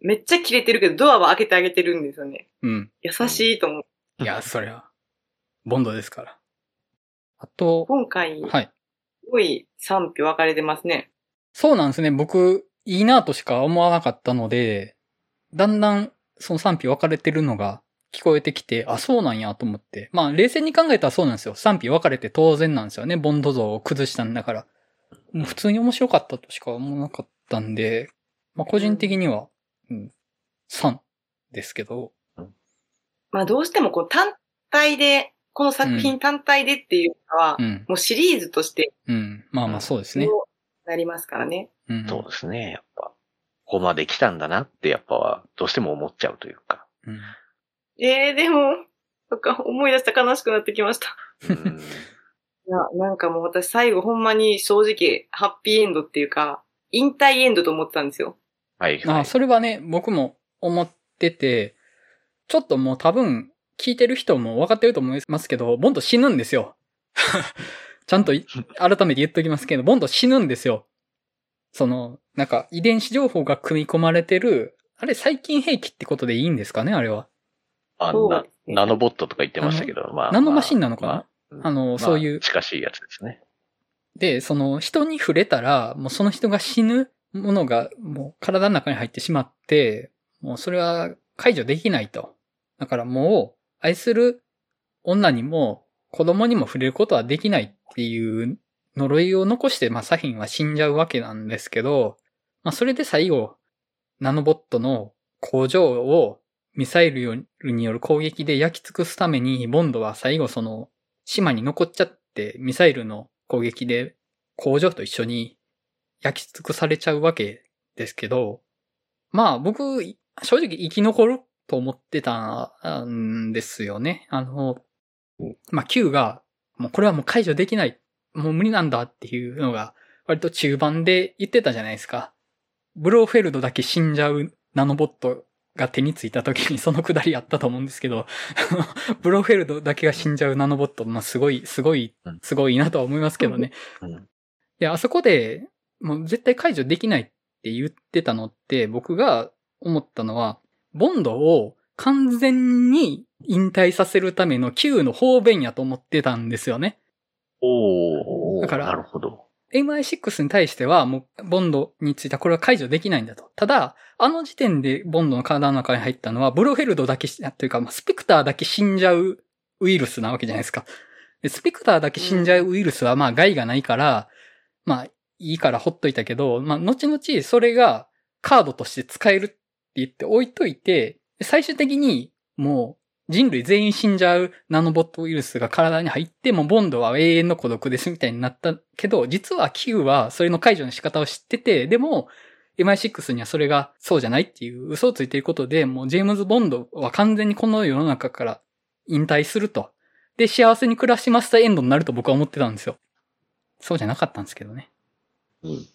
めっちゃ切れてるけど、ドアは開けてあげてるんですよね。うん。優しいと思う。いや、そりゃ、ボンドですから。あと、今回、はい。すごい賛否分かれてますね。そうなんですね。僕、いいなとしか思わなかったので、だんだんその賛否分かれてるのが聞こえてきて、あ、そうなんやと思って。まあ、冷静に考えたらそうなんですよ。賛否分かれて当然なんですよね。ボンド像を崩したんだから。もう普通に面白かったとしか思わなかったんで、まあ、個人的には、うん、3ですけど、まあどうしてもこう単体で、この作品単体でっていうのは、うん、もうシリーズとして、うん。まあまあそうですね。そうなりますからね。うん。そうですね、やっぱ。ここまで来たんだなって、やっぱは、どうしても思っちゃうというか。うん。ええー、でも、そっか、思い出したら悲しくなってきました。うんいや、なんかもう私最後ほんまに正直、ハッピーエンドっていうか、引退エンドと思ってたんですよ。はい、はい。あ、それはね、僕も思ってて、ちょっともう多分、聞いてる人も分かってると思いますけど、ボンド死ぬんですよ。ちゃんとい改めて言っときますけど、ボンド死ぬんですよ。その、なんか遺伝子情報が組み込まれてる、あれ細菌兵器ってことでいいんですかねあれは。あなナノボットとか言ってましたけど、まあ。ナノマシンなのかな、まああの、まあそういう。近しいやつですね。で、その人に触れたら、もうその人が死ぬものがもう体の中に入ってしまって、もうそれは解除できないと。だからもう愛する女にも子供にも触れることはできないっていう呪いを残して、まあサヒンは死んじゃうわけなんですけど、まあそれで最後、ナノボットの工場をミサイルによる攻撃で焼き尽くすために、ボンドは最後その島に残っちゃって、ミサイルの攻撃で工場と一緒に焼き尽くされちゃうわけですけど、まあ僕、正直生き残ると思ってたんですよね。あの、まあ Q が、もうこれはもう解除できない。もう無理なんだっていうのが、割と中盤で言ってたじゃないですか。ブローフェルドだけ死んじゃうナノボットが手についた時にそのくだりあったと思うんですけど、ブローフェルドだけが死んじゃうナノボット、まあすごい、すごい、すごいなとは思いますけどね。うんで、あそこで、もう絶対解除できないって言ってたのって、僕が思ったのは、ボンドを完全に引退させるための Q の方便やと思ってたんですよね。おー。だからなるほど。MI6 に対しては、もう、ボンドについてはこれは解除できないんだと。ただ、あの時点でボンドの体の中に入ったのは、ブロフェルドだけ、というか、スペクターだけ死んじゃうウイルスなわけじゃないですか。スペクターだけ死んじゃうウイルスは、まあ、害がないから、まあ、いいからほっといたけど、まあ、後々それがカードとして使えるって言って置いといて、最終的にもう人類全員死んじゃうナノボットウイルスが体に入ってもボンドは永遠の孤独ですみたいになったけど、実は Q はそれの解除の仕方を知ってて、でも MI6 にはそれがそうじゃないっていう嘘をついていることで、もうジェームズ・ボンドは完全にこの世の中から引退すると。で、幸せに暮らしましたエンドになると僕は思ってたんですよ。そうじゃなかったんですけどね。うん。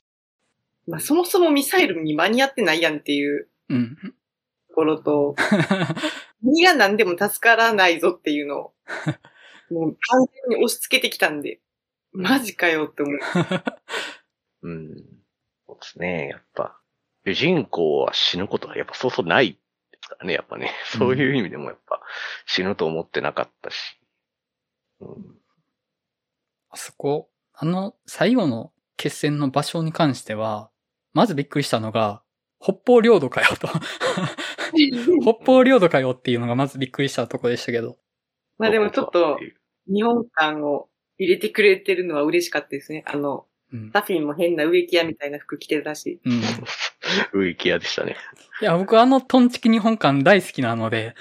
まあ、そもそもミサイルに間に合ってないやんっていううん。ところと、国が何でも助からないぞっていうのを、もう完全に押し付けてきたんで、マジかよって思う。うん。そうですね。やっぱ、主人公は死ぬことはやっぱそうそうないですからね、やっぱね。そういう意味でもやっぱ死ぬと思ってなかったし。うん。あそこ、あの最後の決戦の場所に関しては、まずびっくりしたのが、北方領土かよと。北方領土かよっていうのがまずびっくりしたとこでしたけど。まあでもちょっと、日本感を入れてくれてるのは嬉しかったですね。あの、うん。タフィンも変な植木屋みたいな服着てたし。うん。い 植木屋でしたね。や、僕あのトンチキ日本館大好きなので、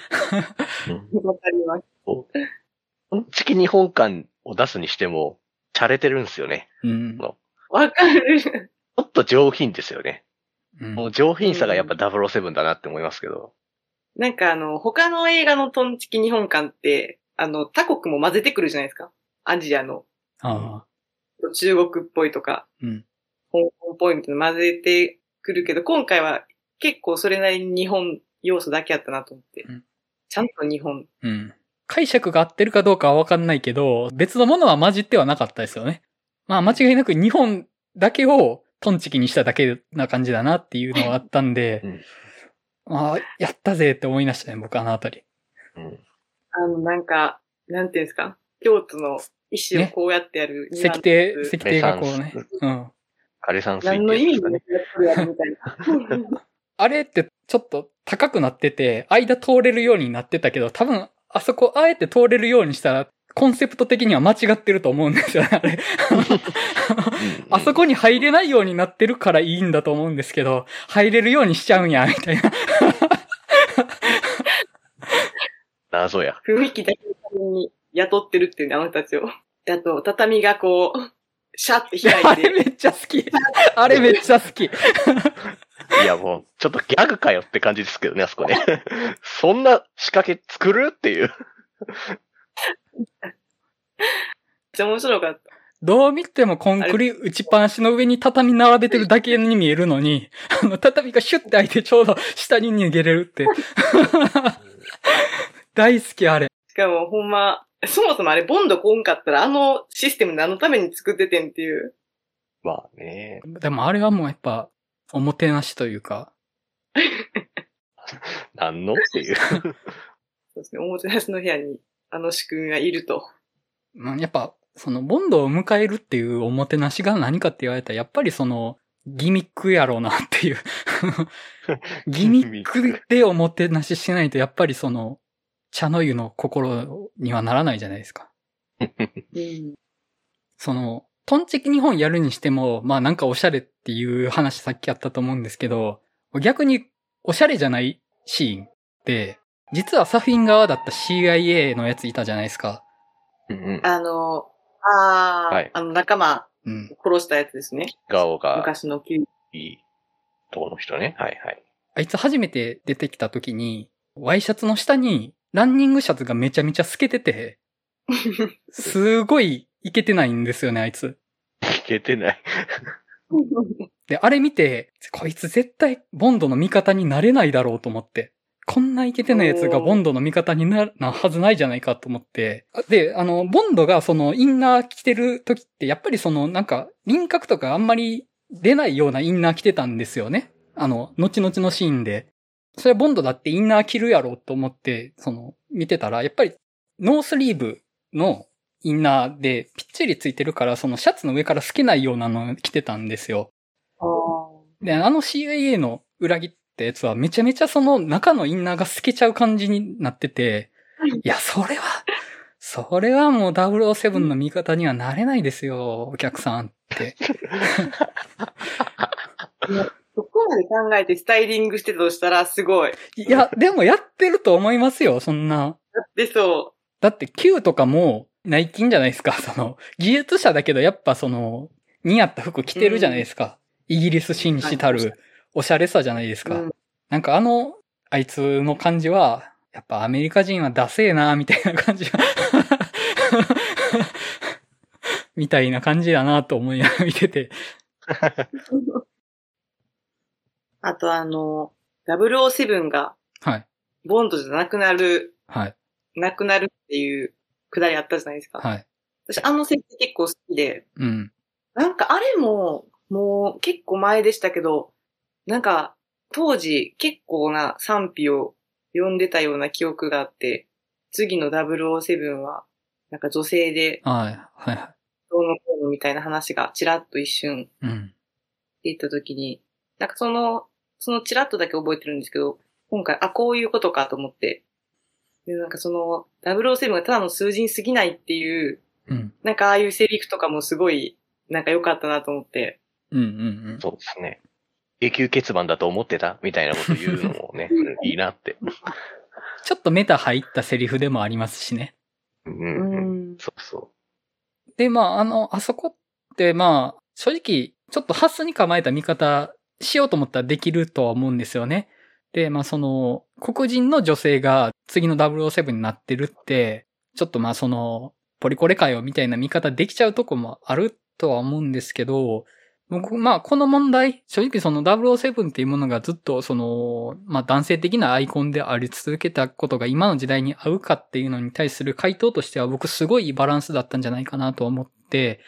うん。わかります。本チキ日本館を出すにしても、洒落てるんですよね。うん。わかる。ちょっと上品ですよね。うんもう上品さがやっぱ007だなって思いますけど。なんかあの、他の映画のトンチキ日本館って、あの、他国も混ぜてくるじゃないですか。アジアの、ああ。中国っぽいとか、うん。香港っぽいみたいなの混ぜてくるけど、今回は結構それなりに日本要素だけやったなと思って。うんちゃんと日本。うん。解釈が合ってるかどうかはわかんないけど、別のものは混じってはなかったですよね。まあ間違いなく日本だけをトンチキにしただけな感じだなっていうのがあったんで、うんああ、やったぜって思いましたね、僕あのあたり。うん。あの、なんか、なんていうんですか？京都の石をこうやってやる。石庭、石庭庭がこうね。うん。枯山水何の意味。もやってるやるみたいな。あれってちょっと高くなってて、間通れるようになってたけど、多分、あそこあえて通れるようにしたら、コンセプト的には間違ってると思うんですよね、あれ。あそこに入れないようになってるからいいんだと思うんですけど、入れるようにしちゃうんや、みたいな。謎や。雰囲気だけのために雇ってるっていうね、あの人たちを。であと、畳がこう、シャッてあ開いて、れめっちゃ好き。あれめっちゃ好き。いやもう、ちょっとギャグかよって感じですけどね、あそこね。そんな仕掛け作るっていう。めっちゃ面白かった。どう見てもコンクリ打ちっぱなしの上に畳並べてるだけに見えるのに、あの畳がシュッて開いてちょうど下に逃げれるって。大好きあれ。しかも、ほんま、そもそもあれ、ボンドこんかったら、あのシステム何のために作っててんっていう。まあね。でもあれはもうやっぱ、おもてなしというか、なんのっていう。そうですね、おもてなしの部屋に、あの仕組みがいると。うんやっぱ、その、ボンドを迎えるっていうおもてなしが何かって言われたら、やっぱりその、ギミックやろうなっていう。ギミックでおもてなししないと、やっぱりその、茶の湯の心にはならないじゃないですか。うん。その、トンチキ日本やるにしても、まあなんかおしゃれっていう話さっきあったと思うんですけど、逆におしゃれじゃないシーンって、実はサフィン側だった CIA のやついたじゃないですか。うんうんあの、あー、はいあの仲間うん。殺したやつですね。顔が昔の旧いいとこの人ね。はいはい。あいつ初めて出てきた時に、ワイシャツの下にランニングシャツがめちゃめちゃ透けてて、すごいいけてないんですよね、あいつ。いけてない。で、あれ見て、こいつ絶対ボンドの味方になれないだろうと思って。こんないけてないやつがボンドの味方になるなはずないじゃないかと思って。で、あの、ボンドがそのインナー着てる時って、やっぱりそのなんか輪郭とかあんまり出ないようなインナー着てたんですよね。あの、後々のシーンで。それはボンドだってインナー着るやろうと思って、その、見てたら、やっぱりノースリーブのインナーでぴっちりついてるから、そのシャツの上から透けないようなのを着てたんですよ。で、あの CIA の裏切ったやつはめちゃめちゃその中のインナーが透けちゃう感じになってて、いや、それは、それはもう007の味方にはなれないですよ、お客さんって。そこまで考えてスタイリングしてたとしたらすごい。いや、でもやってると思いますよ、そんな。で、そだって Q とかも内勤じゃないですか、その、技術者だけどやっぱその、似合った服着てるじゃないですか。イギリス紳士たはいるおしゃれさじゃないですう。か。うんなんかあの、あいつの感じは、やっぱアメリカ人はダセえな、みたいな感じが、みたいな感じだなと思いながら見てて。あとあの、007がはい。ボンドじゃなくなる、はい。なくなるっていうくだりあったじゃないですか。はい。私あの設定結構好きで、うん。なんかあれも、もう結構前でしたけど、なんか当時結構な賛否を読んでたような記憶があって、次の007は、なんか女性ではい。はい。はいどうのこうのみたいな話がちらっと一瞬うん。出た時に、なんかその、そのちらっとだけ覚えてるんですけど、今回、あ、こういうことかと思って、で、なんかその、007がただの数字に過ぎないっていう、うん。なんかああいうセリフとかもすごい、なんか良かったなと思って、うん。うん。そうですね。永久欠番だと思ってたみたいなこと言うのもね、うんいいなって。ちょっとメタ入ったセリフでもありますしね。うんうう。そうそで、まあ、あの、あそこって、まあ、正直、ちょっとハスに構えた見方しようと思ったらできるとは思うんですよね。で、まあ、その、黒人の女性が次の007になってるって、ちょっとまあ、その、ポリコレかよみたいな見方できちゃうとこもあるとは思うんですけど、僕、まあ、この問題、正直その007っていうものがずっとその、まあ、男性的なアイコンであり続けたことが今の時代に合うかっていうのに対する回答としては僕すごいバランスだったんじゃないかなと思って、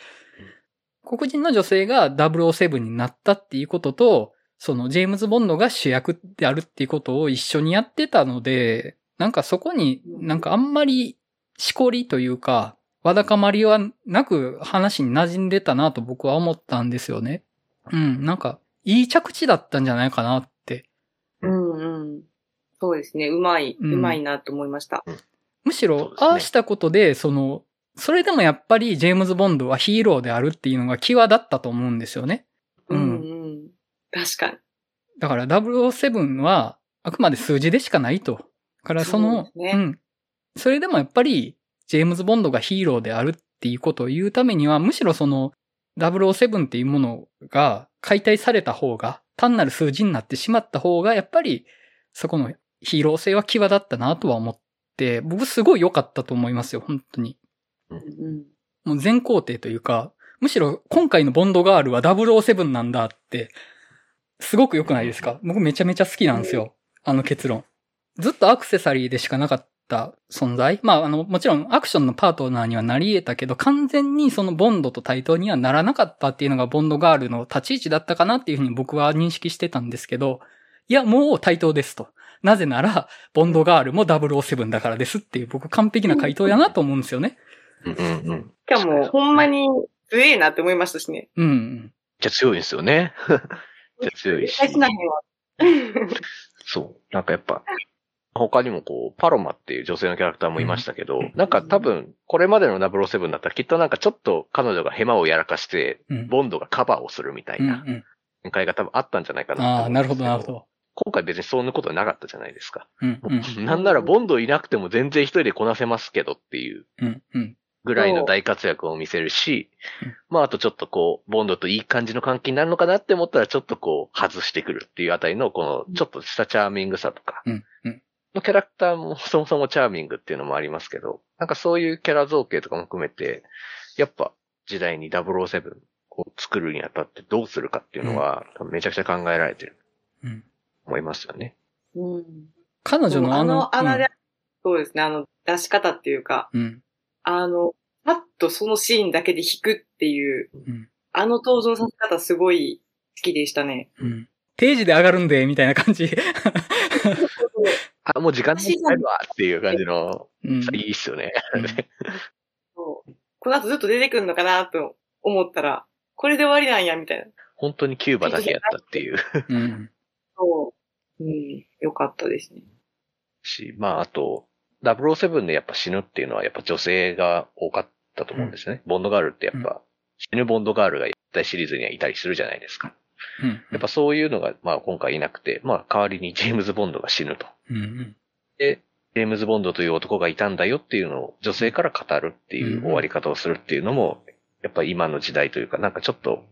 黒人の女性が007になったっていうことと、そのジェームズ・ボンドが主役であるっていうことを一緒にやってたので、なんかそこになんかあんまりしこりというか、わだかまりはなく話に馴染んでたなと僕は思ったんですよね。うん、なんかいい着地だったんじゃないかなって。うんうん。そうですね。うまい、うんうまいなと思いました。むしろ、ああしたことで、その、それでもやっぱりジェームズ・ボンドはヒーローであるっていうのが際立ったと思うんですよね。うんうんうん。確かに。だから007はあくまで数字でしかないと。だからその、そうですねん。それでもやっぱり、ジェームズ・ボンドがヒーローであるっていうことを言うためには、むしろその、007っていうものが解体された方が、単なる数字になってしまった方が、やっぱり、そこのヒーロー性は際立ったなとは思って、僕すごい良かったと思いますよ、本当に。うんもう全肯定というか、むしろ今回のボンドガールは007なんだって、すごく良くないですか？僕めちゃめちゃ好きなんですよ。あの結論。ずっとアクセサリーでしかなかった存在。まあ、あの、もちろんアクションのパートナーにはなり得たけど、完全にそのボンドと対等にはならなかったっていうのがボンドガールの立ち位置だったかなっていうふうに僕は認識してたんですけど、いや、もう対等ですと。なぜなら、ボンドガールも007だからですっていう僕完璧な回答やなと思うんですよね。う。うんうんうん。しかも、ほんまに強えなって思いましたしね。うんうん。じゃ強いですよね。じゃ強いし。そう。なんかやっぱ、他にもこう、パロマっていう女性のキャラクターもいましたけど、なんか多分、これまでの007だったらきっとなんかちょっと彼女がヘマをやらかして、うん。ボンドがカバーをするみたいうんう。なん展開が多分あったんじゃないかなとああ、なるほど、なるほど。今回別にそんなことはなかったじゃないですか。うん、うん、なんならボンドいなくても全然一人でこなせますけどっていう。うん、うん。ぐらいの大活躍を見せるしうん、まああとちょっとこう、ボンドといい感じの関係になるのかなって思ったらちょっとこう、外してくるっていうあたりのこの、ちょっとしたチャーミングさとか、うん。うん。のキャラクターも そもそもチャーミングっていうのもありますけど、なんかそういうキャラ造形とかも含めて、やっぱ時代に007を作るにあたってどうするかっていうのは、多分めちゃくちゃ考えられてるうん。と思いますよね。うん。彼女のあの、あの、あの、そうですね、あの、出し方っていうか、うん。あの、パッとそのシーンだけで弾くっていう、うん。あの登場させ方すごい好きでしたね。うん。定時で上がるんで、みたいな感じ。あ、もう時間ないわっていう感じの、うん。いいっすよね。そうこの後ずっと出てくるのかなと思ったら、これで終わりなんや、みたいな。本当にキューバだけやったっていううん。そう。うん、よかったですね。し、まああと、007でやっぱ死ぬっていうのはやっぱ女性が多かったと思うんですね。ボンドガールってやっぱ、死ぬボンドガールが一体シリーズにはいたりするじゃないですか。うん。やっぱそういうのが、まあ今回いなくて、まあ代わりにジェームズ・ボンドが死ぬと。うん。うん。で、ジェームズ・ボンドという男がいたんだよっていうのを女性から語るっていう終わり方をするっていうのも、やっぱり今の時代というか、なんかちょっと、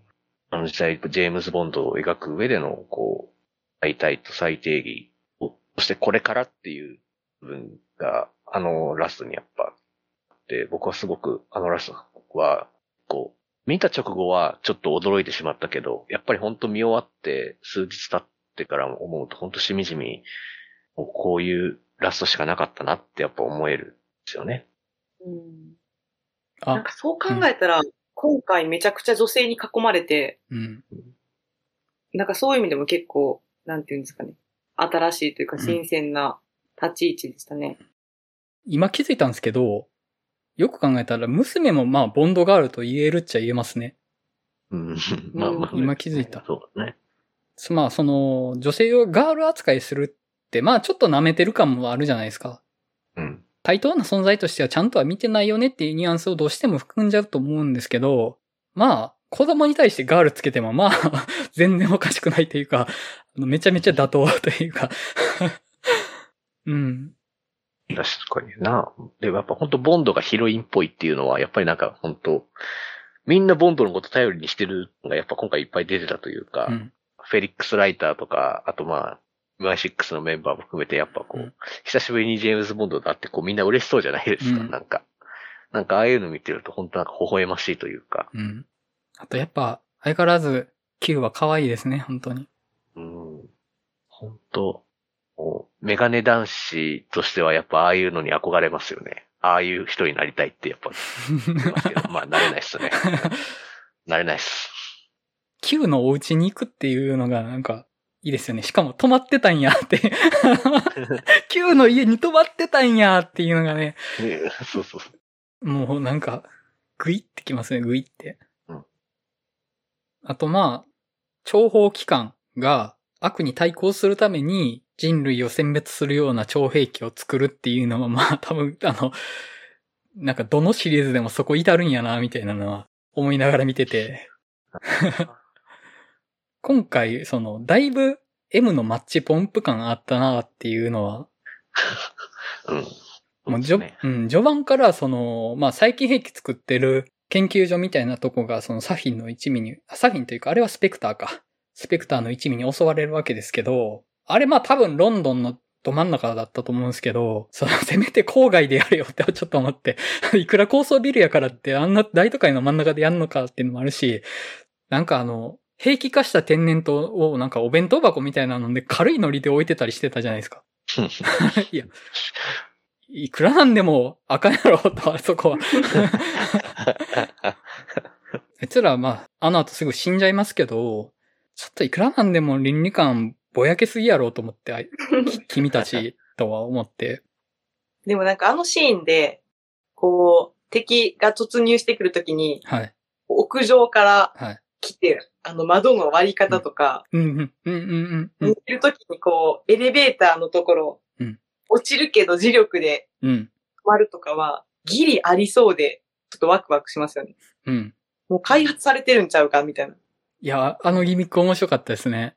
あの時代、ジェームズ・ボンドを描く上での、こう、最大と最定義を、そしてこれからっていう部分が、あのラストにやっぱ、で、僕はすごく、あのラストは、こう、見た直後はちょっと驚いてしまったけど、やっぱり本当見終わって数日経ってからも思うと本当しみじみ、こういうラストしかなかったなってやっぱ思えるんですよね。うん。なんあ、かそう考えたら、今回めちゃくちゃ女性に囲まれて、うん。なんかそういう意味でも結構、なんていうんですかね。新しいというかうん新鮮な立ち位置でしたね。今気づいたんですけど、よく考えたら娘もまあボンドガールと言えるっちゃ言えますね。うん。まあまあ、今気づいたそうだね。まあその女性をガール扱いするってまあちょっと舐めてる感もあるじゃないですか。うん。対等な存在としてはちゃんとは見てないよねっていうニュアンスをどうしても含んじゃうと思うんですけど、まあ子供に対してガールつけてもまあ 全然おかしくないというか、あのめちゃめちゃ妥当というか うん。確かにな。でもやっぱ本当ボンドがヒロインっぽいっていうのは、やっぱりなんか本当みんなボンドのこと頼りにしてるのがやっぱ今回いっぱい出てたというか、うん。フェリックス・ライターとか、あとまあ、MI6 のメンバーも含めてやっぱこう、うん久しぶりにジェームズ・ボンドだってこうみんな嬉しそうじゃないですか、うんなんか。なんかああいうの見てると本当なんか微笑ましいというか、うん。あとやっぱ相変わらず Q は可愛いですね、本当に。うん。本当もうメガネ男子としてはやっぱああいうのに憧れますよね。ああいう人になりたいってやっぱま まあなれないっすね。なれないっす。Q のお家に行くっていうのがなんかいいですよね。しかも泊まってたんやって。Q の家に泊まってたんやっていうのがね、ねそうそうそう。もうなんか、グイってきますね、グイって。うんあとまあ、諜報機関が悪に対抗するために人類を殲滅するような超兵器を作るっていうのはまあ多分あの、なんかどのシリーズでもそこ至るんやな、みたいなのは思いながら見てて。今回、その、だいぶ M のマッチポンプ感あったなっていうのは、うん。もう序うん、序盤からその、まあ、再起兵器作ってる研究所みたいなとこが、そのサフィンの一味に、あサフィンというか、あれはスペクターか。スペクターの一味に襲われるわけですけど、あれまあ多分ロンドンのど真ん中だったと思うんですけど、その、せめて郊外でやれよってちょっと思って、いくら高層ビルやからってあんな大都会の真ん中でやんのかっていうのもあるし、なんかあの、兵器化した天然痘をなんかお弁当箱みたいなので軽いノリで置いてたりしてたじゃないですか。いや、いくらなんでもあかんやろ、と、あそこは。あいつらはまあ、あの後すぐ死んじゃいますけど、ちょっといくらなんでも倫理観ぼやけすぎやろうと思って、君たちとは思って。でもなんかあのシーンで、こう、敵が突入してくるときに、はい。屋上からはい。来て、あの窓の割り方とか、うん、うん、うん、うん、うんう見るときにこう、エレベーターのところ、うん落ちるけど磁力でうん、止まるとかは、ギリありそうで、ちょっとワクワクしますよね。うん。もう開発されてるんちゃうか、みたいな。いや、あのギミック面白かったですね。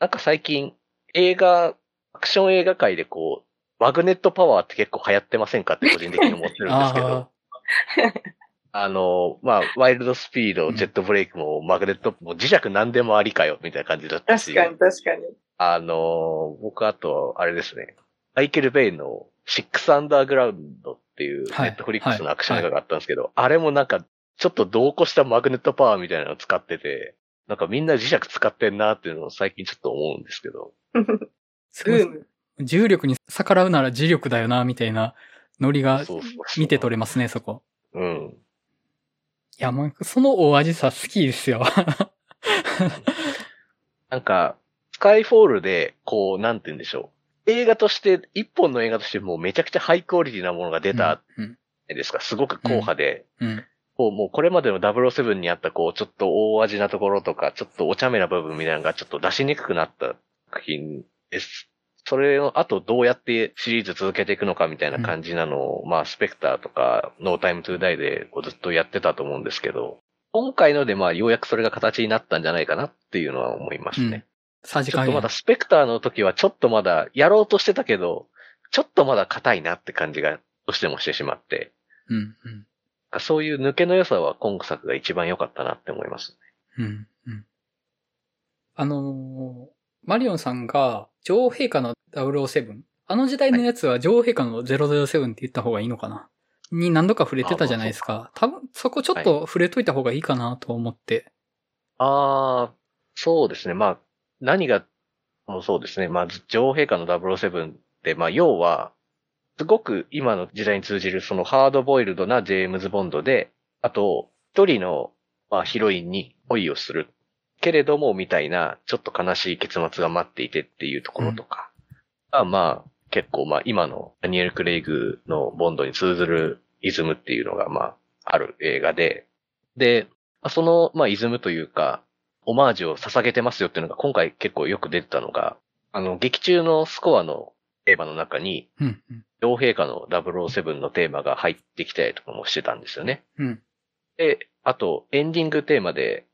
なんか最近、映画、アクション映画界でこう、マグネットパワーって結構流行ってませんかって個人的に思ってるんですけど、あの、まあ、ワイルドスピード、ジェットブレイクも、マグネットも磁石何でもありかよ、みたいな感じだったし。確かに確かに。あの、僕あと、あれですね。マイケル・ベイのシックス・アンダーグラウンドっていう、ネはい。ットフリックスのアクション映画があったんですけど、あれもなんか、ちょっと同行したマグネットパワーみたいなのを使ってて、なんかみんな磁石使ってんなっていうのを最近ちょっと思うんですけど。すごい。重力に逆らうなら磁力だよな、みたいなノリが見て取れますね、そこ。うん。いや、もう、その大味さ好きですよ。なんか、スカイフォールで、こう、なんて言うんでしょう。映画として、一本の映画としてもうめちゃくちゃハイクオリティなものが出たうん。じゃないですか。すごく硬派で、うん。こう、もうこれまでの007にあった、こう、ちょっと大味なところとか、ちょっとお茶目な部分みたいなのがちょっと出しにくくなった作品です。それを、あとどうやってシリーズ続けていくのかみたいな感じなのを、まあ、スペクターとか、ノータイムトゥーダイでこうずっとやってたと思うんですけど、今回のでまあ、ようやくそれが形になったんじゃないかなっていうのは思いますね。うんさじちょっとまだスペクターの時はちょっとまだやろうとしてたけど、ちょっとまだ硬いなって感じがどうしてもしてしまって、うん。そういう抜けの良さは今作が一番良かったなって思います。うん。うん。うん。あのーマリオンさんが女王陛下の007。あの時代のやつは女王陛下の007って言った方がいいのかな？に何度か触れてたじゃないですか。多分、そこちょっと触れといた方がいいかなと思って。ああ、そうですね。まあ、何が、もうそうですね。まあ、女王陛下の007って、まあ、要は、すごく今の時代に通じるそのハードボイルドなジェームズ・ボンドで、あと、一人の、まあ、ヒロインに恋をする。けれども、みたいな、ちょっと悲しい結末が待っていてっていうところとか。がまあ、結構、まあ、今のダニエル・クレイグのボンドに通ずるイズムっていうのが、まあ、ある映画で、で、その、まあ、イズムというか、オマージュを捧げてますよっていうのが今回結構よく出てたのが、あの、劇中のスコアのテーマの中に、両陛下の007のテーマが入ってきたりとかもしてたんですよね。うん。で、あと、エンディングテーマで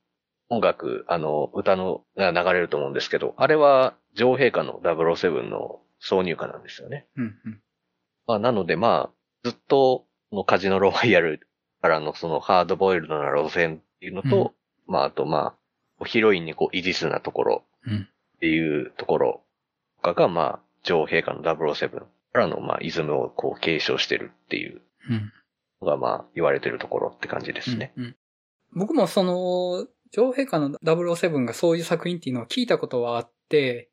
音楽、あの、歌のが流れると思うんですけど、あれは女王陛下の007の挿入歌なんですよね。うん。うん。まあ、なのでまあ、ずっと、このカジノロワイヤルからのそのハードボイルドな路線っていうのと、まあ、あとまあ、ヒロインにこう、イディスなところうん。っていうところとかが、まあ、女王陛下の007からの、まあ、イズムをこう、継承してるっていううん。のが、まあ、言われてるところって感じですね。うんうん僕もその、女王陛下の007がそういう作品っていうのを聞いたことはあって、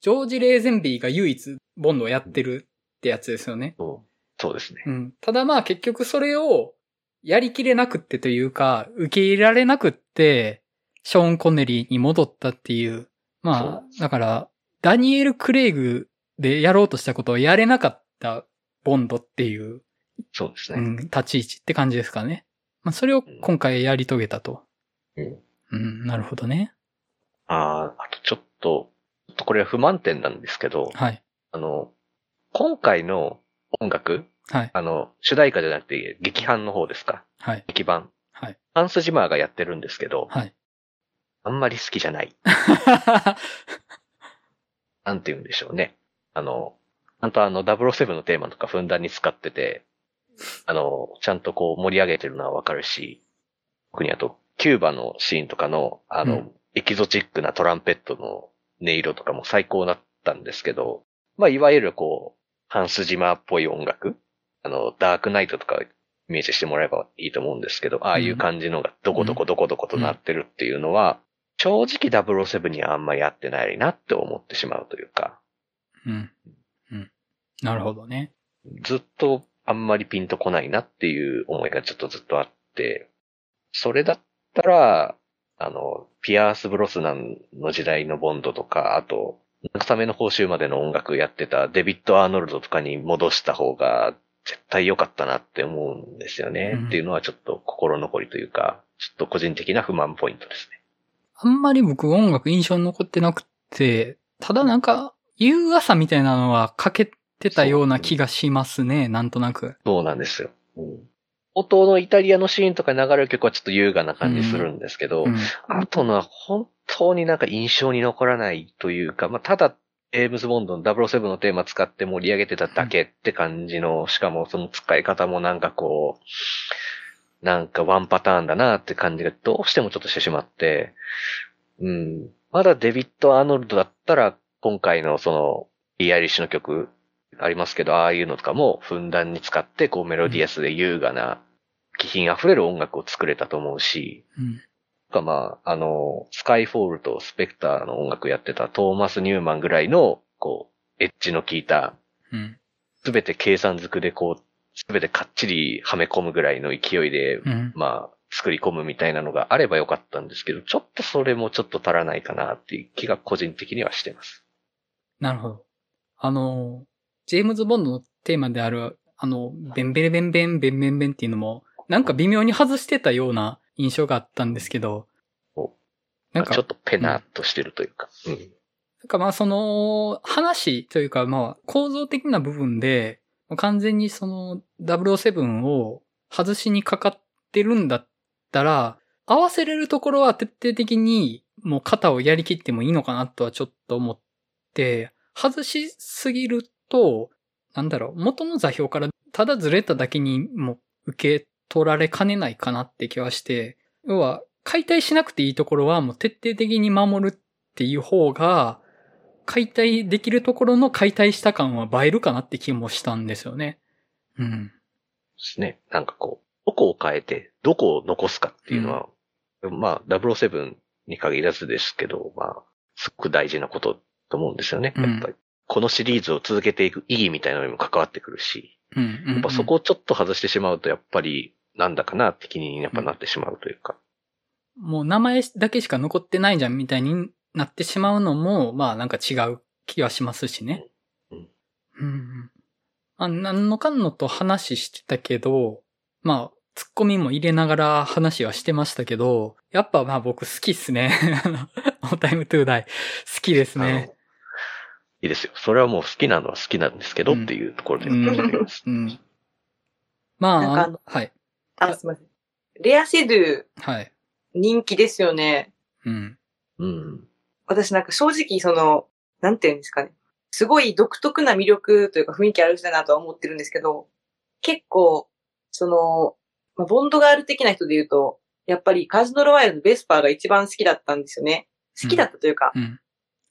ジョージ・レーゼンビーが唯一ボンドをやってるってやつですよね。そうそうですね。うん。ただまあ結局それをやりきれなくってというか、受け入れられなくって、ショーン・コネリーに戻ったっていう。まあそ、だから、ダニエル・クレイグでやろうとしたことをやれなかったボンドっていう、そうですね。うん、立ち位置って感じですかね。まあそれを今回やり遂げたと。うんうん、なるほどね。ああ、あとちょっと、ちょっとこれは不満点なんですけど、はい。あの、今回の音楽、はい。あの、主題歌じゃなくて、劇版の方ですか？はい。劇版。はい。ハンス・ジマーがやってるんですけど、はい。あんまり好きじゃない。なんて言うんでしょうね。あの、ちゃんとあの、007のテーマとかふんだんに使ってて、あの、ちゃんとこう盛り上げてるのはわかるし、特にあと、キューバのシーンとかの、あの、うん。エキゾチックなトランペットの音色とかも最高だったんですけど、まあ、いわゆるこう、ハンスジマーっぽい音楽あの、ダークナイトとかイメージしてもらえばいいと思うんですけど、ああいう感じのがどこどこどこどことなってるっていうのは、正直007にはあんまり合ってないなって思ってしまうというか、うん。うん。なるほどね。ずっとあんまりピンとこないなっていう思いがちょっとずっとあって、それだったら、あの、ピアース・ブロスナンの時代のボンドとか、あと、慰めの報酬までの音楽やってたデビッド・アーノルドとかに戻した方が絶対良かったなって思うんですよね。うんっていうのはちょっと心残りというか、ちょっと個人的な不満ポイントですね。あんまり僕音楽印象に残ってなくて、ただなんか、夕朝みたいなのはかけてたような気がしますね、なんとなく。そうなんですよ。うん音のイタリアのシーンとかに流れる曲はちょっと優雅な感じするんですけど、うん。あとのは本当になんか印象に残らないというか、まあ、ただ、エームズ・ボンドの007のテーマ使って盛り上げてただけって感じの、しかもその使い方もなんかこう、なんかワンパターンだなって感じがどうしてもちょっとしてしまって、うん。まだデビッド・アーノルドだったら、今回のその、ビーアイリッシュの曲ありますけど、ああいうのとかもふんだんに使って、こうメロディアスで優雅な、気品溢れる音楽を作れたと思うし、うん。とかまあ、あの、スカイフォールとスペクターの音楽やってたトーマス・ニューマンぐらいの、こう、エッジの効いた、うん。すべて計算づくでこう、すべてかっちりはめ込むぐらいの勢いで、うん。まあ、作り込むみたいなのがあればよかったんですけど、ちょっとそれもちょっと足らないかなっていう気が個人的にはしてます。なるほど。あの、ジェームズ・ボンドのテーマである、あの、ベンベレベンベンベンベンベンっていうのも、なんか微妙に外してたような印象があったんですけどお、なんかちょっ、とペナっとしてるというか。うん。なんかまあその話というかまあ構造的な部分で完全にその007を外しにかかってるんだったら合わせれるところは徹底的にもう肩をやりきってもいいのかなとはちょっと思って外しすぎるとなんだろう元の座標からただずれただけにも受け取られかねないかなって気はして要は解体しなくていいところはもう徹底的に守るっていう方が、解体できるところの解体した感は映えるかなって気もしたんですよね。うん。ですね。なんかこう、どこを変えて、どこを残すかっていうのは、まあ、007に限らずですけど、まあ、すごく大事なことと思うんですよね。うんやっぱり。このシリーズを続けていく意義みたいなのにも関わってくるし、うん。うんうんやっぱそこをちょっと外してしまうと、やっぱり、なんだかなって気にやっぱなってしまうというか。もう名前だけしか残ってないじゃんみたいになってしまうのも、まあなんか違う気はしますしね。うんうんあ、何のかんのと話してたけど、まあ、ツッコミも入れながら話はしてましたけど、やっぱまあ僕好きっすね。あの、オータイムトゥーダイ。好きですね。いいですよ。それはもう好きなのは好きなんですけど、うんっていうところでまあ、あのはい。あ、すみません。レアシドゥはい。人気ですよね。うん。うん。私なんか正直その、なんていうんですかね。すごい独特な魅力というか雰囲気ある人だなとは思ってるんですけど、結構、その、まあ、ボンドガール的な人で言うと、やっぱりカジノロワイルのベスパーが一番好きだったんですよね。好きだったというか、うん。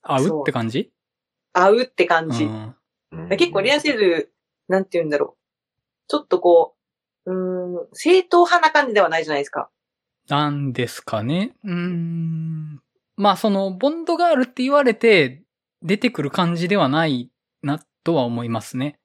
合うって感じ？合うって感じ。結構レアシドゥ、なんて言うんだろう。ちょっとこう、うーん、正統派な感じではないじゃないですか。なんですかね。うーん。まあ、その、ボンドガールって言われて出てくる感じではないなとは思いますね。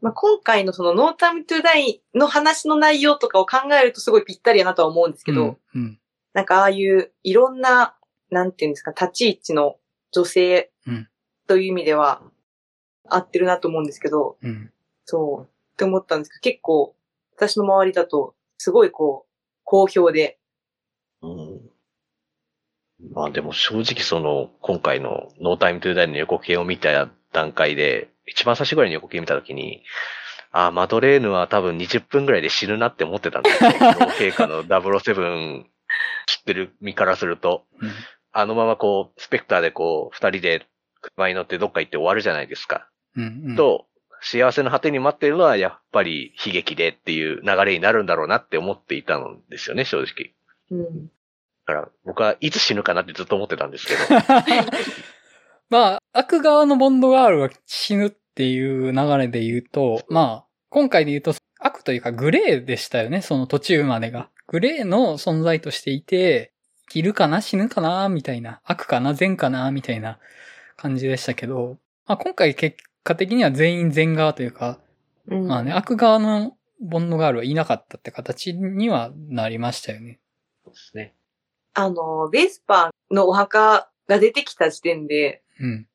まあ、今回のそのノータイムトゥダイの話の内容とかを考えるとすごいぴったりやなとは思うんですけど、うん。うん。なんかああいういろんな、なんていうんですか、立ち位置の女性うんという意味では合ってるなと思うんですけど、うん。そう、って思ったんですけど、結構私の周りだとすごいこう、好評で、うん。まあでも正直その、今回のノータイムトゥーダイの予告編を見た段階で、一番最初ぐらいの予告編見たときに、あ、マドレーヌは多分20分ぐらいで死ぬなって思ってたんですよ。脳経過の007知ってる身からすると、うん。あのままこう、スペクターでこう、二人で車に乗ってどっか行って終わるじゃないですか。うん。うん、と、幸せの果てに待っているのはやっぱり悲劇でっていう流れになるんだろうなって思っていたんですよね、正直。うん。だから僕はいつ死ぬかなってずっと思ってたんですけど。まあ、悪側のボンドガールが死ぬっていう流れで言うと、まあ、今回で言うと、悪というかグレーでしたよね、その途中までが。グレーの存在としていて、生きるかな死ぬかなみたいな。悪かな善かなみたいな感じでしたけど、まあ今回結果的には全員善側というか、うん。まあね、悪側のボンドガールはいなかったって形にはなりましたよね。そうですね。あの、ベースパーのお墓が出てきた時点で、うん。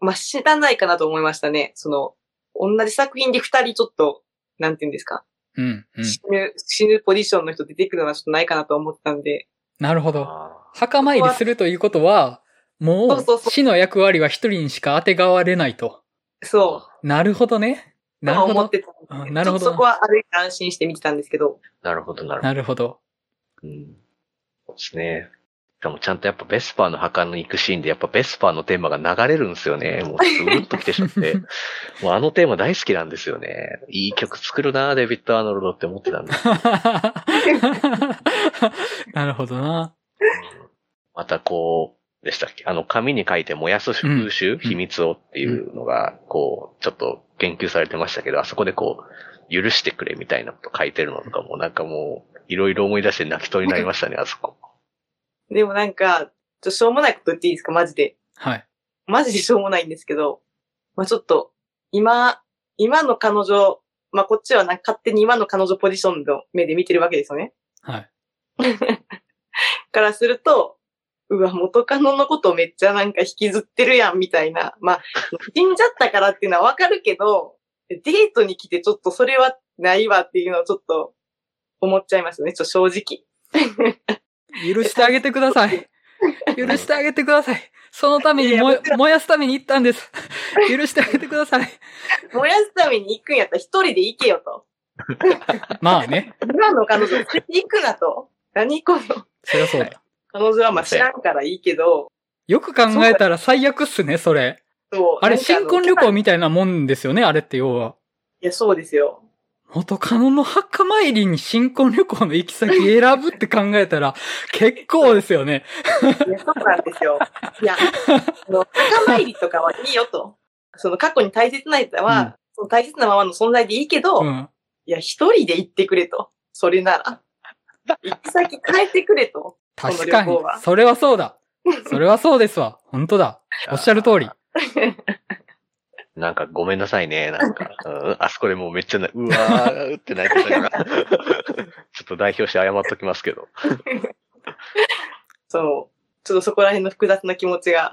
まあ、知らないかなと思いましたね。その、同じ作品で二人ちょっと、なんていうんですか。うん。うん。死ぬ、死ぬポジションの人出てくるのはちょっとないかなと思ってたんで。なるほど。あ墓参りするということは、もそう死の役割は一人にしか当てがわれないと。ーそなるほどね。う。なるほど。思ってたなるほどそこはある意味安心して見てたんですけど。なるほど、なるほど。なるほど。うん、そうですね。かもちゃんとやっぱベスパーの墓の行くシーンでやっぱベスパーのテーマが流れるんですよね。もうスーッと来てしまって。もうあのテーマ大好きなんですよね。いい曲作るなデビッド・アーノルドって思ってたんだ。なるほどな。またこう、でしたっけ？あの、紙に書いて燃やす風習、ん秘密をっていうのが、こう、ちょっと言及されてましたけど、あそこでこう、許してくれみたいなこと書いてるのとかも、なんかもう、いろいろ思い出して泣きそうになりましたね、あそこ。でもなんか、ちょしょうもないこと言っていいですか？マジで。はい。マジでしょうもないんですけど、まあちょっと、今、今の彼女、まあこっちはなんか勝手に今の彼女ポジションの目で見てるわけですよね。はい。からすると、うわ、元カノのことめっちゃなんか引きずってるやん、みたいな。まあ、死んじゃったからっていうのはわかるけど、デートに来てちょっとそれはないわっていうのをちょっと思っちゃいますよね、ちょっと正直。許してあげてください。許してあげてください。そのために燃やすために行ったんです。許してあげてください。燃やすために行くんやったら一人で行けよと。まあね。今の彼女行くなと。何この。そりゃそうだ。彼女はまあ知らんからいいけど、よく考えたら最悪っすね、それ。そう。あれ、新婚旅行みたいなもんですよね、あれって要は。いや、そうですよ。元カノの墓参りに新婚旅行の行き先選ぶって考えたら、結構ですよね。いや、そうなんですよ。いや、あの、墓参りとかはいいよと。その過去に大切な人は、うんその大切なままの存在でいいけど、いうん。や、一人で行ってくれと。それなら。行き先変えてくれと。確かに。それはそうだ。それはそうですわ。本当だ。おっしゃる通り。なんかごめんなさいね、なんか。うん、あそこでもうめっちゃな、うわーって泣いてたから。ちょっと代表して謝っときますけど。そう。ちょっとそこら辺の複雑な気持ちが。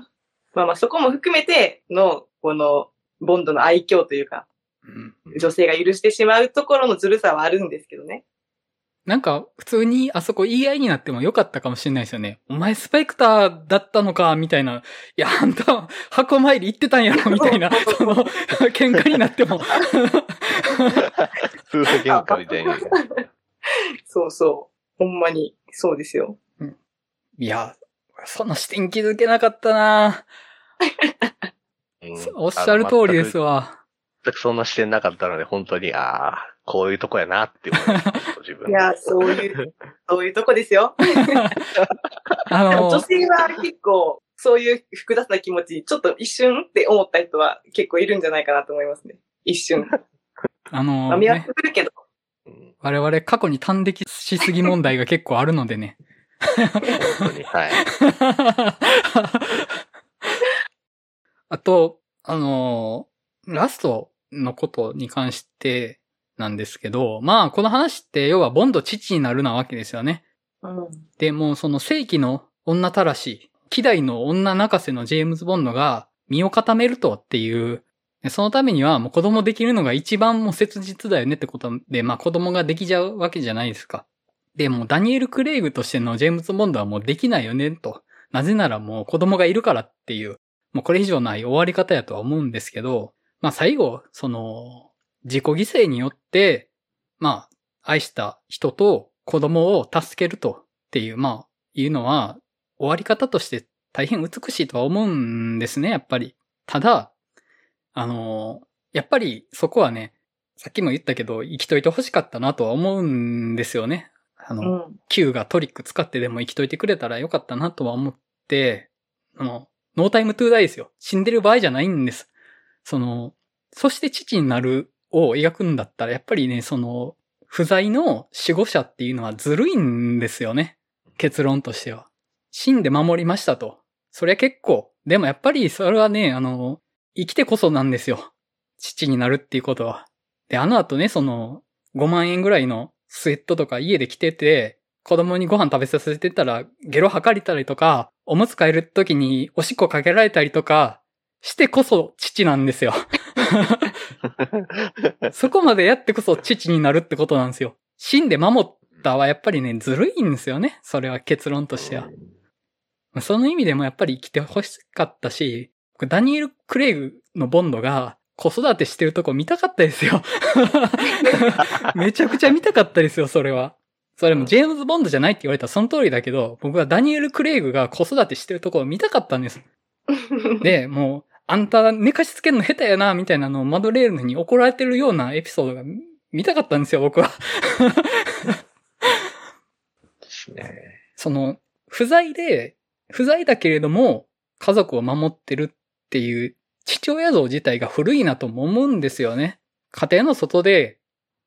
まあまあそこも含めての、この、ボンドの愛嬌というか、うん女性が許してしまうところのずるさはあるんですけどね。なんか、普通にあそこ言い合いになってもよかったかもしれないですよね。お前スペクターだったのか、みたいな。いや、あんた、箱参り行ってたんやろ、みたいな。その、喧嘩になっても。夫婦喧嘩みたいに。そうそう。ほんまに、そうですよ。いや、その視点気づけなかったなうんおっしゃる通りですわ。全くそんな視点なかったので、本当に、ああ、こういうとこやなって思いました自分いや、そういう、そういうとこですよ。あの女、性は結構、そういう複雑な気持ち、ちょっと一瞬って思った人は結構いるんじゃないかなと思いますね。一瞬。あの、まあ、見分ねけ、するけど、うん我々過去に端的しすぎ問題が結構あるのでね。本当に、はい。あと、あのーラストのことに関してなんですけど、まあ、この話って要はボンド父になるなわけですよね。うん。で、もうその正規の女たらし、希代の女泣かせのジェームズ・ボンドが身を固めるとっていう、でそのためにはもう子供できるのが一番もう切実だよねってことで、まあ子供ができちゃうわけじゃないですか。で、もうダニエル・クレイグとしてのジェームズ・ボンドはもうできないよねと。なぜならもう子供がいるからっていう、もうこれ以上ない終わり方やとは思うんですけど、まあ最後、その、自己犠牲によって、まあ、愛した人と子供を助けるとっていう、まあ、いうのは、終わり方として大変美しいとは思うんですね、やっぱり。ただ、あの、やっぱりそこはね、さっきも言ったけど、生きといて欲しかったなとは思うんですよね。あの、うん。Q がトリック使ってでも生きといてくれたらよかったなとは思って、あの、ノータイムトゥーダイですよ。死んでる場合じゃないんです。その、そして父になるを描くんだったら、やっぱりね、その、不在の守護者っていうのはずるいんですよね。結論としては。死んで守りましたと。それは結構。でもやっぱりそれはね、あの、生きてこそなんですよ。父になるっていうことは。で、あの後ね、その、5万円ぐらいのスウェットとか家で着てて、子供にご飯食べさせてたら、ゲロ吐かれたりとか、おむつ替える時におしっこかけられたりとか、してこそ父なんですよ。そこまでやってこそ父になるってことなんですよ。死んで守ったはやっぱりね、ずるいんですよね。それは結論としては。その意味でもやっぱり生きてほしかったし、ダニエル・クレイグのボンドが子育てしてるとこ見たかったですよ。めちゃくちゃ見たかったですよ、それは。それもジェームズ・ボンドじゃないって言われたらその通りだけど、僕はダニエル・クレイグが子育てしてるとこを見たかったんです。で、もう、あんた寝かしつけるの下手やな、みたいなのをマドレーヌに怒られてるようなエピソードが見たかったんですよ、僕は。ですね。その、不在で、不在だけれども、家族を守ってるっていう父親像自体が古いなとも思うんですよね。家庭の外で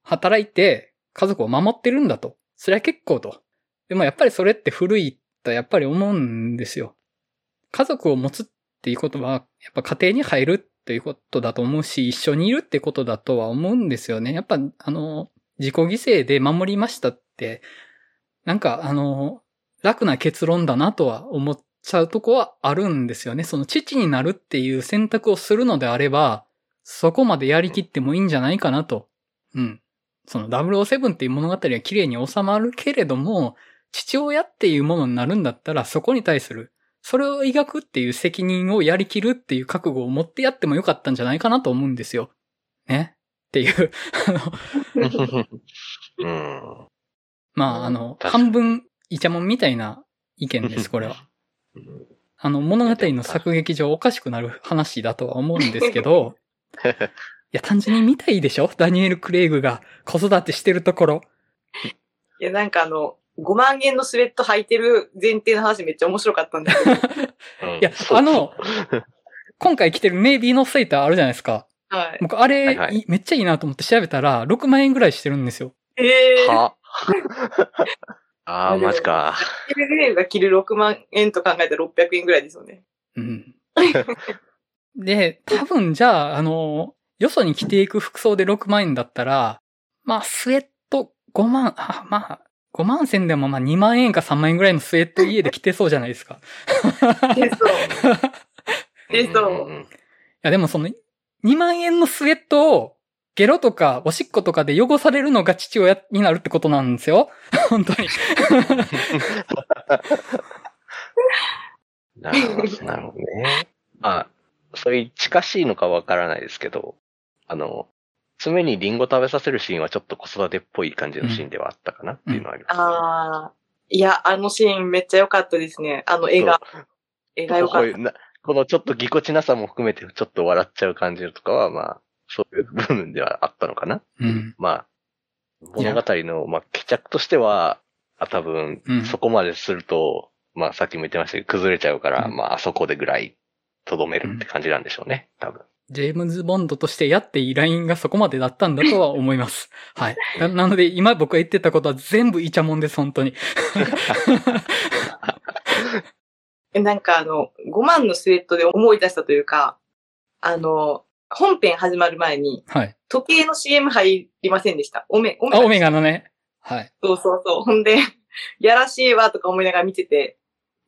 働いて家族を守ってるんだと。それは結構と。でもやっぱりそれって古いとやっぱり思うんですよ。家族を持つっっていうことは、やっぱ家庭に入るっていうことだと思うし、一緒にいるってことだとは思うんですよね。やっぱ、あの、自己犠牲で守りましたって、なんか、あの、楽な結論だなとは思っちゃうとこはあるんですよね。その父になるっていう選択をするのであれば、そこまでやりきってもいいんじゃないかなと。うん。その007っていう物語は綺麗に収まるけれども、父親っていうものになるんだったら、そこに対する、それを描くっていう責任をやりきるっていう覚悟を持ってやってもよかったんじゃないかなと思うんですよ。ね？っていう、うん。まあ、あの、半分、イチャモンみたいな意見です、これは。うんあの、物語の作劇上おかしくなる話だとは思うんですけど、いや、単純に見たいでしょ？ダニエル・クレイグが子育てしてるところ。いや、なんかあの、5万円のスウェット履いてる前提の話めっちゃ面白かったんですけど。うんいや、あの、今回着てるネイビーのセーターあるじゃないですか。はい。僕、あれ、はいはいいめっちゃいいなと思って調べたら、6万円ぐらいしてるんですよ。ええー。は？ああ、マジか。エルレールが着る6万円と考えたら600円ぐらいですよね。うん。で、多分じゃあ、あの、よそに着ていく服装で6万円だったら、まあ、スウェット5万、あまあ、5万銭でもまあ2万円か3万円ぐらいのスウェット家で着てそうじゃないですか。いでそう。でそんう。んや、でもその2万円のスウェットをゲロとかおしっことかで汚されるのが父親になるってことなんですよ。本当に。なるほど、なるほどね。まあ、そういう近しいのかわからないですけど、あの、爪にリンゴ食べさせるシーンはちょっと子育てっぽい感じのシーンではあったかなっていうのはあります、ねああ。いや、あのシーンめっちゃ良かったですね。あの絵が。絵が良かった。こういうなこのちょっとぎこちなさも含めてちょっと笑っちゃう感じとかは、まあ、そういう部分ではあったのかな。うん。まあ、物語の、まあ、帰着としては、あ多分うん、そこまですると、まあ、さっきも言ってましたけど、崩れちゃうから、うんまあ、あそこでぐらい、とどめるって感じなんでしょうね、多分。ジェームズ・ボンドとしてやっていいラインがそこまでだったんだとは思います。はい。ななので、今僕が言ってたことは全部イチャモンです、本当に。えなんかあの、5万のスウェットで思い出したというか、あの、本編始まる前に、はい。時計の CM 入りませんでした。オメ、オメあ、ガオメガのね。はい。そうそうそう。ほんで、やらしいわとか思いながら見てて、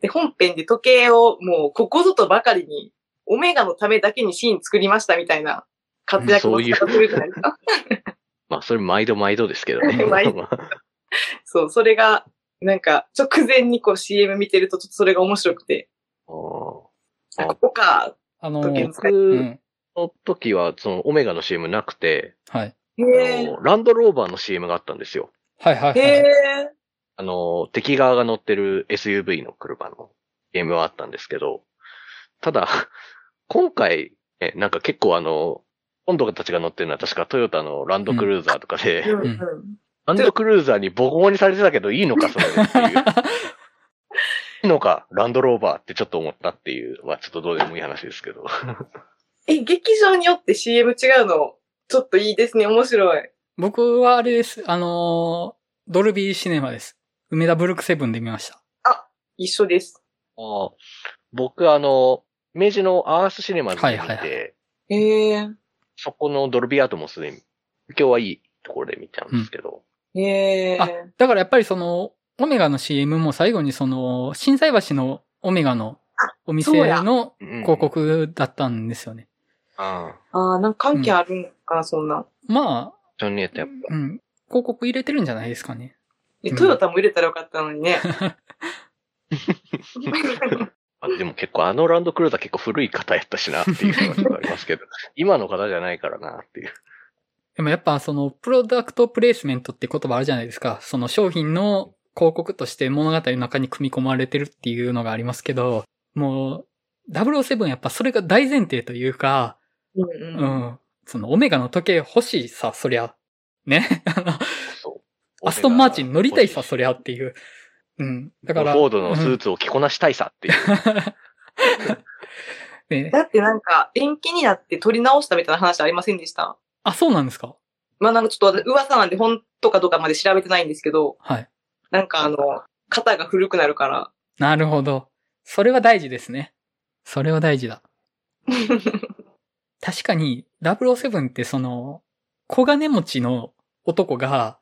で、本編で時計をもうここぞとばかりに、オメガのためだけにシーン作りましたみたいな活躍の仕方するじゃないですか。まあ、それ毎度毎度ですけどね。毎度そう、それが、なんか、直前にこう CM 見てると、ちょっとそれが面白くて、おあここか。あのー。の時は、その、オメガの CM なくて、はい。ランドローバーの CM があったんですよ。はいはいへはい。え。あの、敵側が乗ってる SUV の車のゲームはあったんですけど、ただ、今回、えなんか結構あの、今度たちが乗ってるのは確かトヨタのランドクルーザーとかで、うんうん。ランドクルーザーにボコボコにされてたけどいいのか、それでっていう。いいのか、ランドローバーってちょっと思ったっていう、まあちょっとどうでもいい話ですけど。え、劇場によって CM 違うの、ちょっといいですね。面白い。僕はあれです。あのードルビーシネマです。梅田ブルックセブンで見ました。一緒です。ああ僕あの、明治のアースシネマズで見て、はいはいはへえ。そこのドルビーアートもすでに、今日はいいところで見ちゃうんですけど、へえ。あだからやっぱりその、オメガの CM も最後にその、震災橋のオメガのお店のうん広告だったんですよね。ああ、ああ、なんか関係あるんかな、そんな。まジョン・ニエットやっあ、うん。広告入れてるんじゃないですかね。え、うんトヨタも入れたらよかったのにね。ぱ、あでも結構あのランドクルーザー結構古い方やったしなっていうのがありますけど、今の方じゃないからなっていう。でもやっぱその、プロダクトプレイスメントって言葉あるじゃないですか。その商品の広告として物語の中に組み込まれてるっていうのがありますけど、もう、007やっぱそれが大前提というか、うんううん。ん。そのオメガの時計欲しいさ、そりゃ。ね。アストンマーチン乗りたいさ、そりゃっていう。うん。だから。フォードのスーツを着こなしたいさっていう。う んねだってなんか、延期になって撮り直したみたいな話ありませんでした？あ、そうなんですか？まあなんかちょっと噂なんで本当かどうかまで調べてないんですけど、はい。なんかあの、肩が古くなるから。なるほど。それは大事ですね。それは大事だ。確かに、007ってその、小金持ちの男が、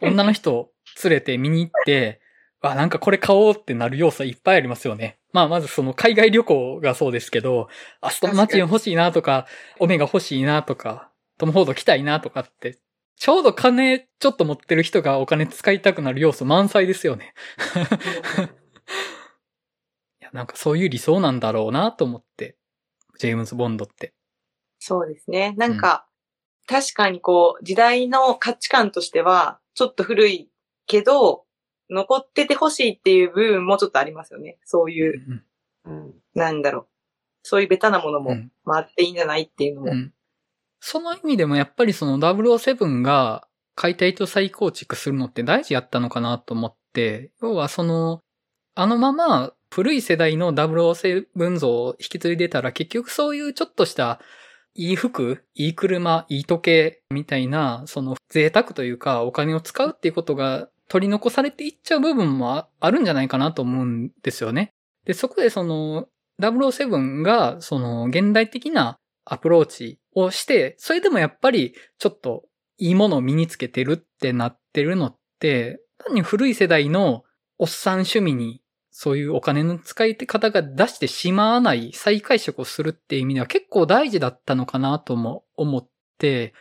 女の人を連れて見に行って、あ、なんかこれ買おうってなる要素いっぱいありますよね。まあ、まずその海外旅行がそうですけど、アストンマーチン欲しいなとか、オメガ欲しいなとか、トム・フォード来たいなとかって、ちょうど金ちょっと持ってる人がお金使いたくなる要素満載ですよね。いや、なんかそういう理想なんだろうなと思って。ジェームズ・ボンドって。そうですね。なんか、確かにこう、時代の価値観としては、ちょっと古いけど、残っててほしいっていう部分もちょっとありますよね。そういう、うん。なんだろう。そういうベタなものもうん回っていいんじゃないっていうのも。うん。その意味でもやっぱりその007が解体と再構築するのって大事やったのかなと思って、要はその、あのまま古い世代の007像を引き継いでたら結局そういうちょっとしたいい服、いい車、いい時計みたいな、その贅沢というかお金を使うっていうことが取り残されていっちゃう部分もあるんじゃないかなと思うんですよね。で、そこでその007がその現代的なアプローチをして、それでもやっぱりちょっといいものを身につけてるってなってるのって、単に古い世代のおっさん趣味にそういうお金の使い方が出してしまわない再解釈をするっていう意味では結構大事だったのかなとも思って、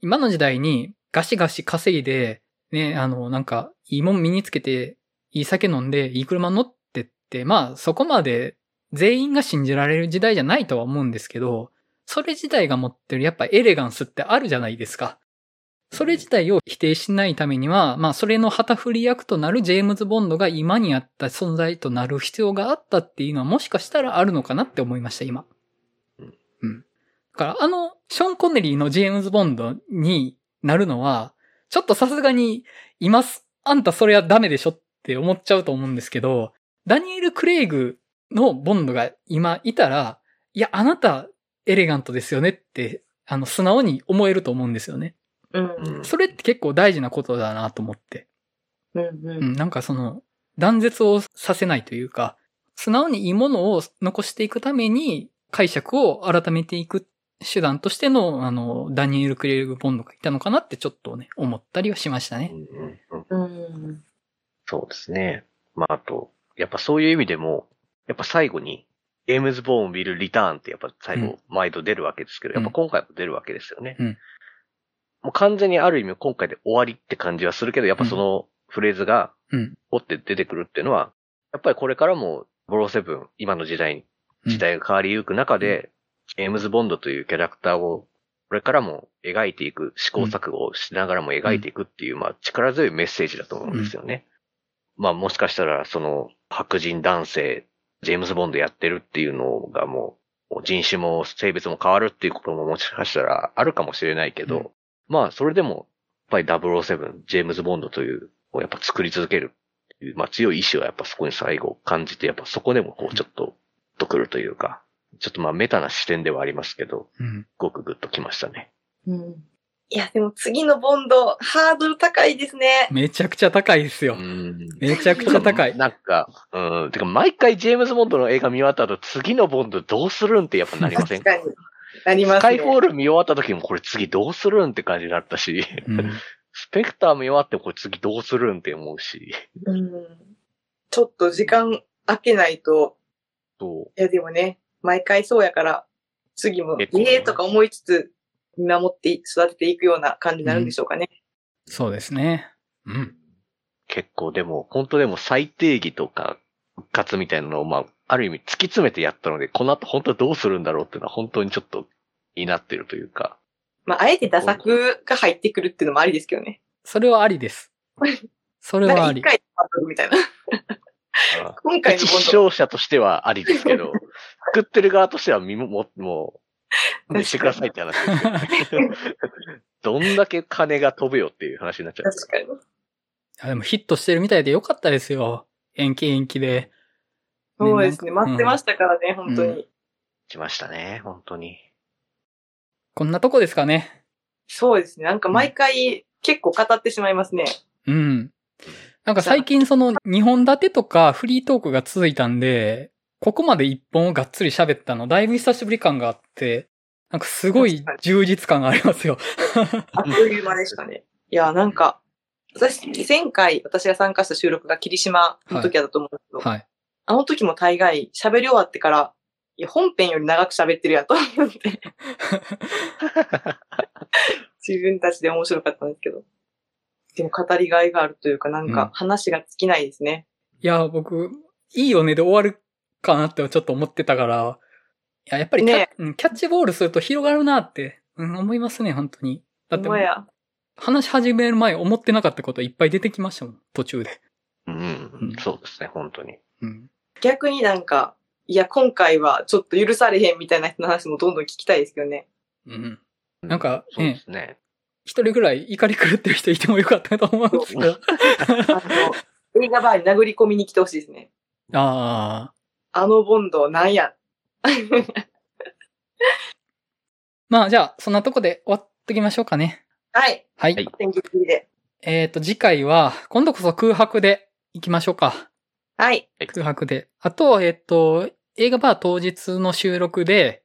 今の時代にガシガシ稼いで、ね、あの、なんか、いいもん身につけて、いい酒飲んで、いい車乗ってって、まあ、そこまで全員が信じられる時代じゃないとは思うんですけど、それ自体が持ってるやっぱエレガンスってあるじゃないですか。それ自体を否定しないためには、まあそれの旗振り役となるジェームズ・ボンドが今にあった存在となる必要があったっていうのはもしかしたらあるのかなって思いました、今。うんうん。だからあの、ショーン・コネリーのジェームズ・ボンドになるのは、ちょっとさすがに、今す、あんたそれはダメでしょって思っちゃうと思うんですけど、ダニエル・クレイグのボンドが今いたら、いや、あなたエレガントですよねって、あの、素直に思えると思うんですよね。うん。うんそれって結構大事なことだなと思って。うん。う。うんん、なんかその、断絶をさせないというか、素直にいいものを残していくために解釈を改めていく手段としての、あの、ダニエル・クレイグ・ボンドがいたのかなってちょっとね、思ったりはしましたね。うんうん。そうですね。まあ、あと、やっぱそういう意味でも、やっぱ最後に、ゲームズ・ボーン・ウィル・リターンってやっぱ最うん後、毎度出るわけですけど、うんやっぱ今回も出るわけですよね。うんもう完全にある意味今回で終わりって感じはするけど、やっぱそのフレーズが、うん。ポって出てくるっていうのは、やっぱりこれからも、ボローセブン、今の時代に、うん時代が変わりゆく中で、ジェームズ・ボンドというキャラクターを、これからも描いていく、試行錯誤をしながらも描いていくっていう、まあ力強いメッセージだと思うんですよね。まあもしかしたら、その白人男性、ジェームズ・ボンドやってるっていうのがもう、人種も性別も変わるっていうことももしかしたらあるかもしれないけど、うん。まあそれでも、やっぱり007、ジェームズ・ボンドという、をやっぱ作り続けるまあ強い意志はやっぱそこに最後感じて、やっぱそこでもこうちょっと、とくるというか、ちょっとまあメタな視点ではありますけど、うん。すごくグッときましたね。うん。いや、でも次のボンド、ハードル高いですね。めちゃくちゃ高いですよ。んめちゃくちゃ高い。なんか、うん、てか毎回ジェームズ・ボンドの映画見終わった後、次のボンドどうするんってやっぱなりません確かに。なりますね。スカイフォール見終わった時もこれ次どうするんって感じだったし、うん。スペクター見終わってもこれ次どうするんって思うし、うん。ちょっと時間空けないと、そう。いやでもね、毎回そうやから、次も、ええとか思いつつ、見守って育てていくような感じになるんでしょうかね。そうですね。うん。結構でも、本当でも最定義とか、復活みたいなのを、まあ、ある意味突き詰めてやったので、この後本当どうするんだろうっていうのは本当にちょっと、になってるというか、まあ、あえてダ作が入ってくるっていうのもありですけどね。それはありです。それはあり 一。回みたいな。今回の視。聴者としてはありですけど、作ってる側としてはみも、ももう、ねしてくださいって話です。どんだけ金が飛ぶよっていう話になっちゃう。確かに。いやでもヒットしてるみたいでよかったですよ。延期延期で。そうですね。待ってまししたからね、本当に。う来ましたね、本当に。こんなとこですかね。そうですね。なんか毎回結構語ってしまいますね。うん。なんか最近その2本立てとかフリートークが続いたんで、ここまで1本をがっつり喋ったのだいぶ久しぶり感があって、なんかすごい充実感がありますよ。あっという間でしたね。いや、なんか、私、前回私が参加した収録が霧島の時だと思うんですけど、はい。あの時も大概喋り終わってから、いや、本編より長く喋ってるやんと思って、自分たちで面白かったんですけど。でも語りがいがあるというか、なんうんか話が尽きないですね。いや、僕、いいよねで終わるかなってちょっと思ってたから、いや、やっぱりキャ,、ねうんキャッチボールすると広がるなって、うん、思いますね、本当に。だって。話し始める前思ってなかったこといっぱい出てきましたもん、途中で。うん、うんそうですね、本当に。うん。逆になんか、いや、今回はちょっと許されへんみたいな人の話もどんどん聞きたいですけどね。うん。なんかそうですね。一人ぐらい怒り狂ってる人いてもよかったと思うんですけど。あの、映画バーに殴り込みに来てほしいですね。ああ。あのボンドなんや。まあ、じゃあ、そんなとこで終わっときましょうかね。はい。はい。えっ、と、次回は、今度こそ空白で行きましょうか。はい。空白で。あと、えっ、と、映画バー当日の収録で、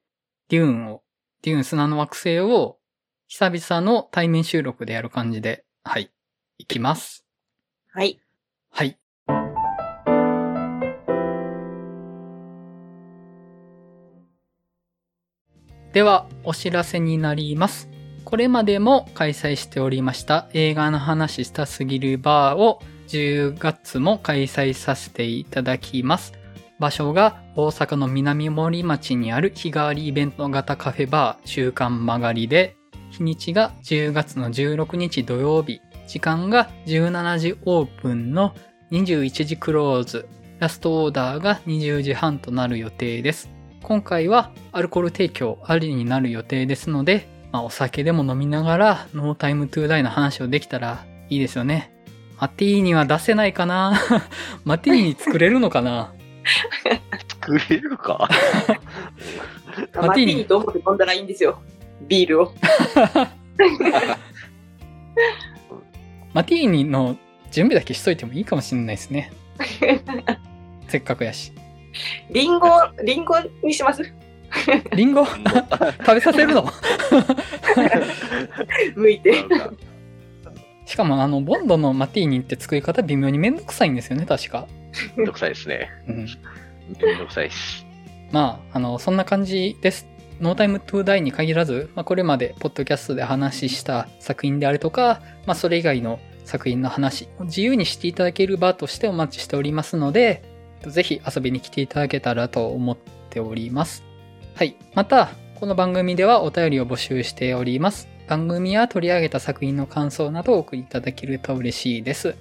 デューンを、デューン砂の惑星を、久々の対面収録でやる感じで、はい。行きます。はい。はい。では、お知らせになります。これまでも開催しておりました映画の話したすぎるバーを10月も開催させていただきます。場所が大阪の南森町にある日替わりイベント型カフェバー週刊曲がりで、日にちが10月の16日土曜日、時間が17時オープンの21時クローズ、ラストオーダーが20時半となる予定です。今回はアルコール提供ありになる予定ですので、まあ、お酒でも飲みながらノータイムトゥーダイの話をできたらいいですよね。マティーニは出せないかな？マティーニ作れるのかな？作れるか？マティーニと思って飲んだらいいんですよ。ビールを。マティーニの準備だけしといてもいいかもしれないですね。せっかくやし。リンゴ、リンゴにします？リンゴ？食べさせるの？向いて。しかもあの、ボンドのマティーニって作り方微妙にめんどくさいんですよね、確か。めんどくさいですね。うん。めんどくさいです。まあ、あの、そんな感じです。ノータイムトゥーダイに限らず、まあ、これまでポッドキャストで話した作品であるとか、まあ、それ以外の作品の話、自由にしていただける場としてお待ちしておりますので、ぜひ遊びに来ていただけたらと思っております。はい。また、この番組ではお便りを募集しております。番組や取り上げた作品の感想などをお送りいただけると嬉しいです。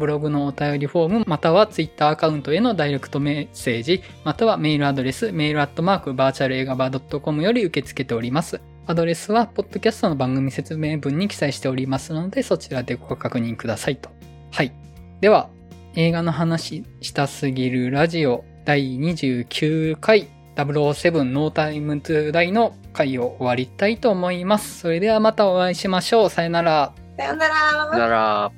ブログのお便りフォーム、またはツイッターアカウントへのダイレクトメッセージ、またはメールアドレス、メールアットマークバーチャル映画バー .com より受け付けております。アドレスは、ポッドキャストの番組説明文に記載しておりますので、そちらでご確認くださいと。はい。では、映画の話したすぎるラジオ第29回007ノータイムトゥーダイの回を終わりたいと思います。それではまたお会いしましょう。さよなら。さよならなら、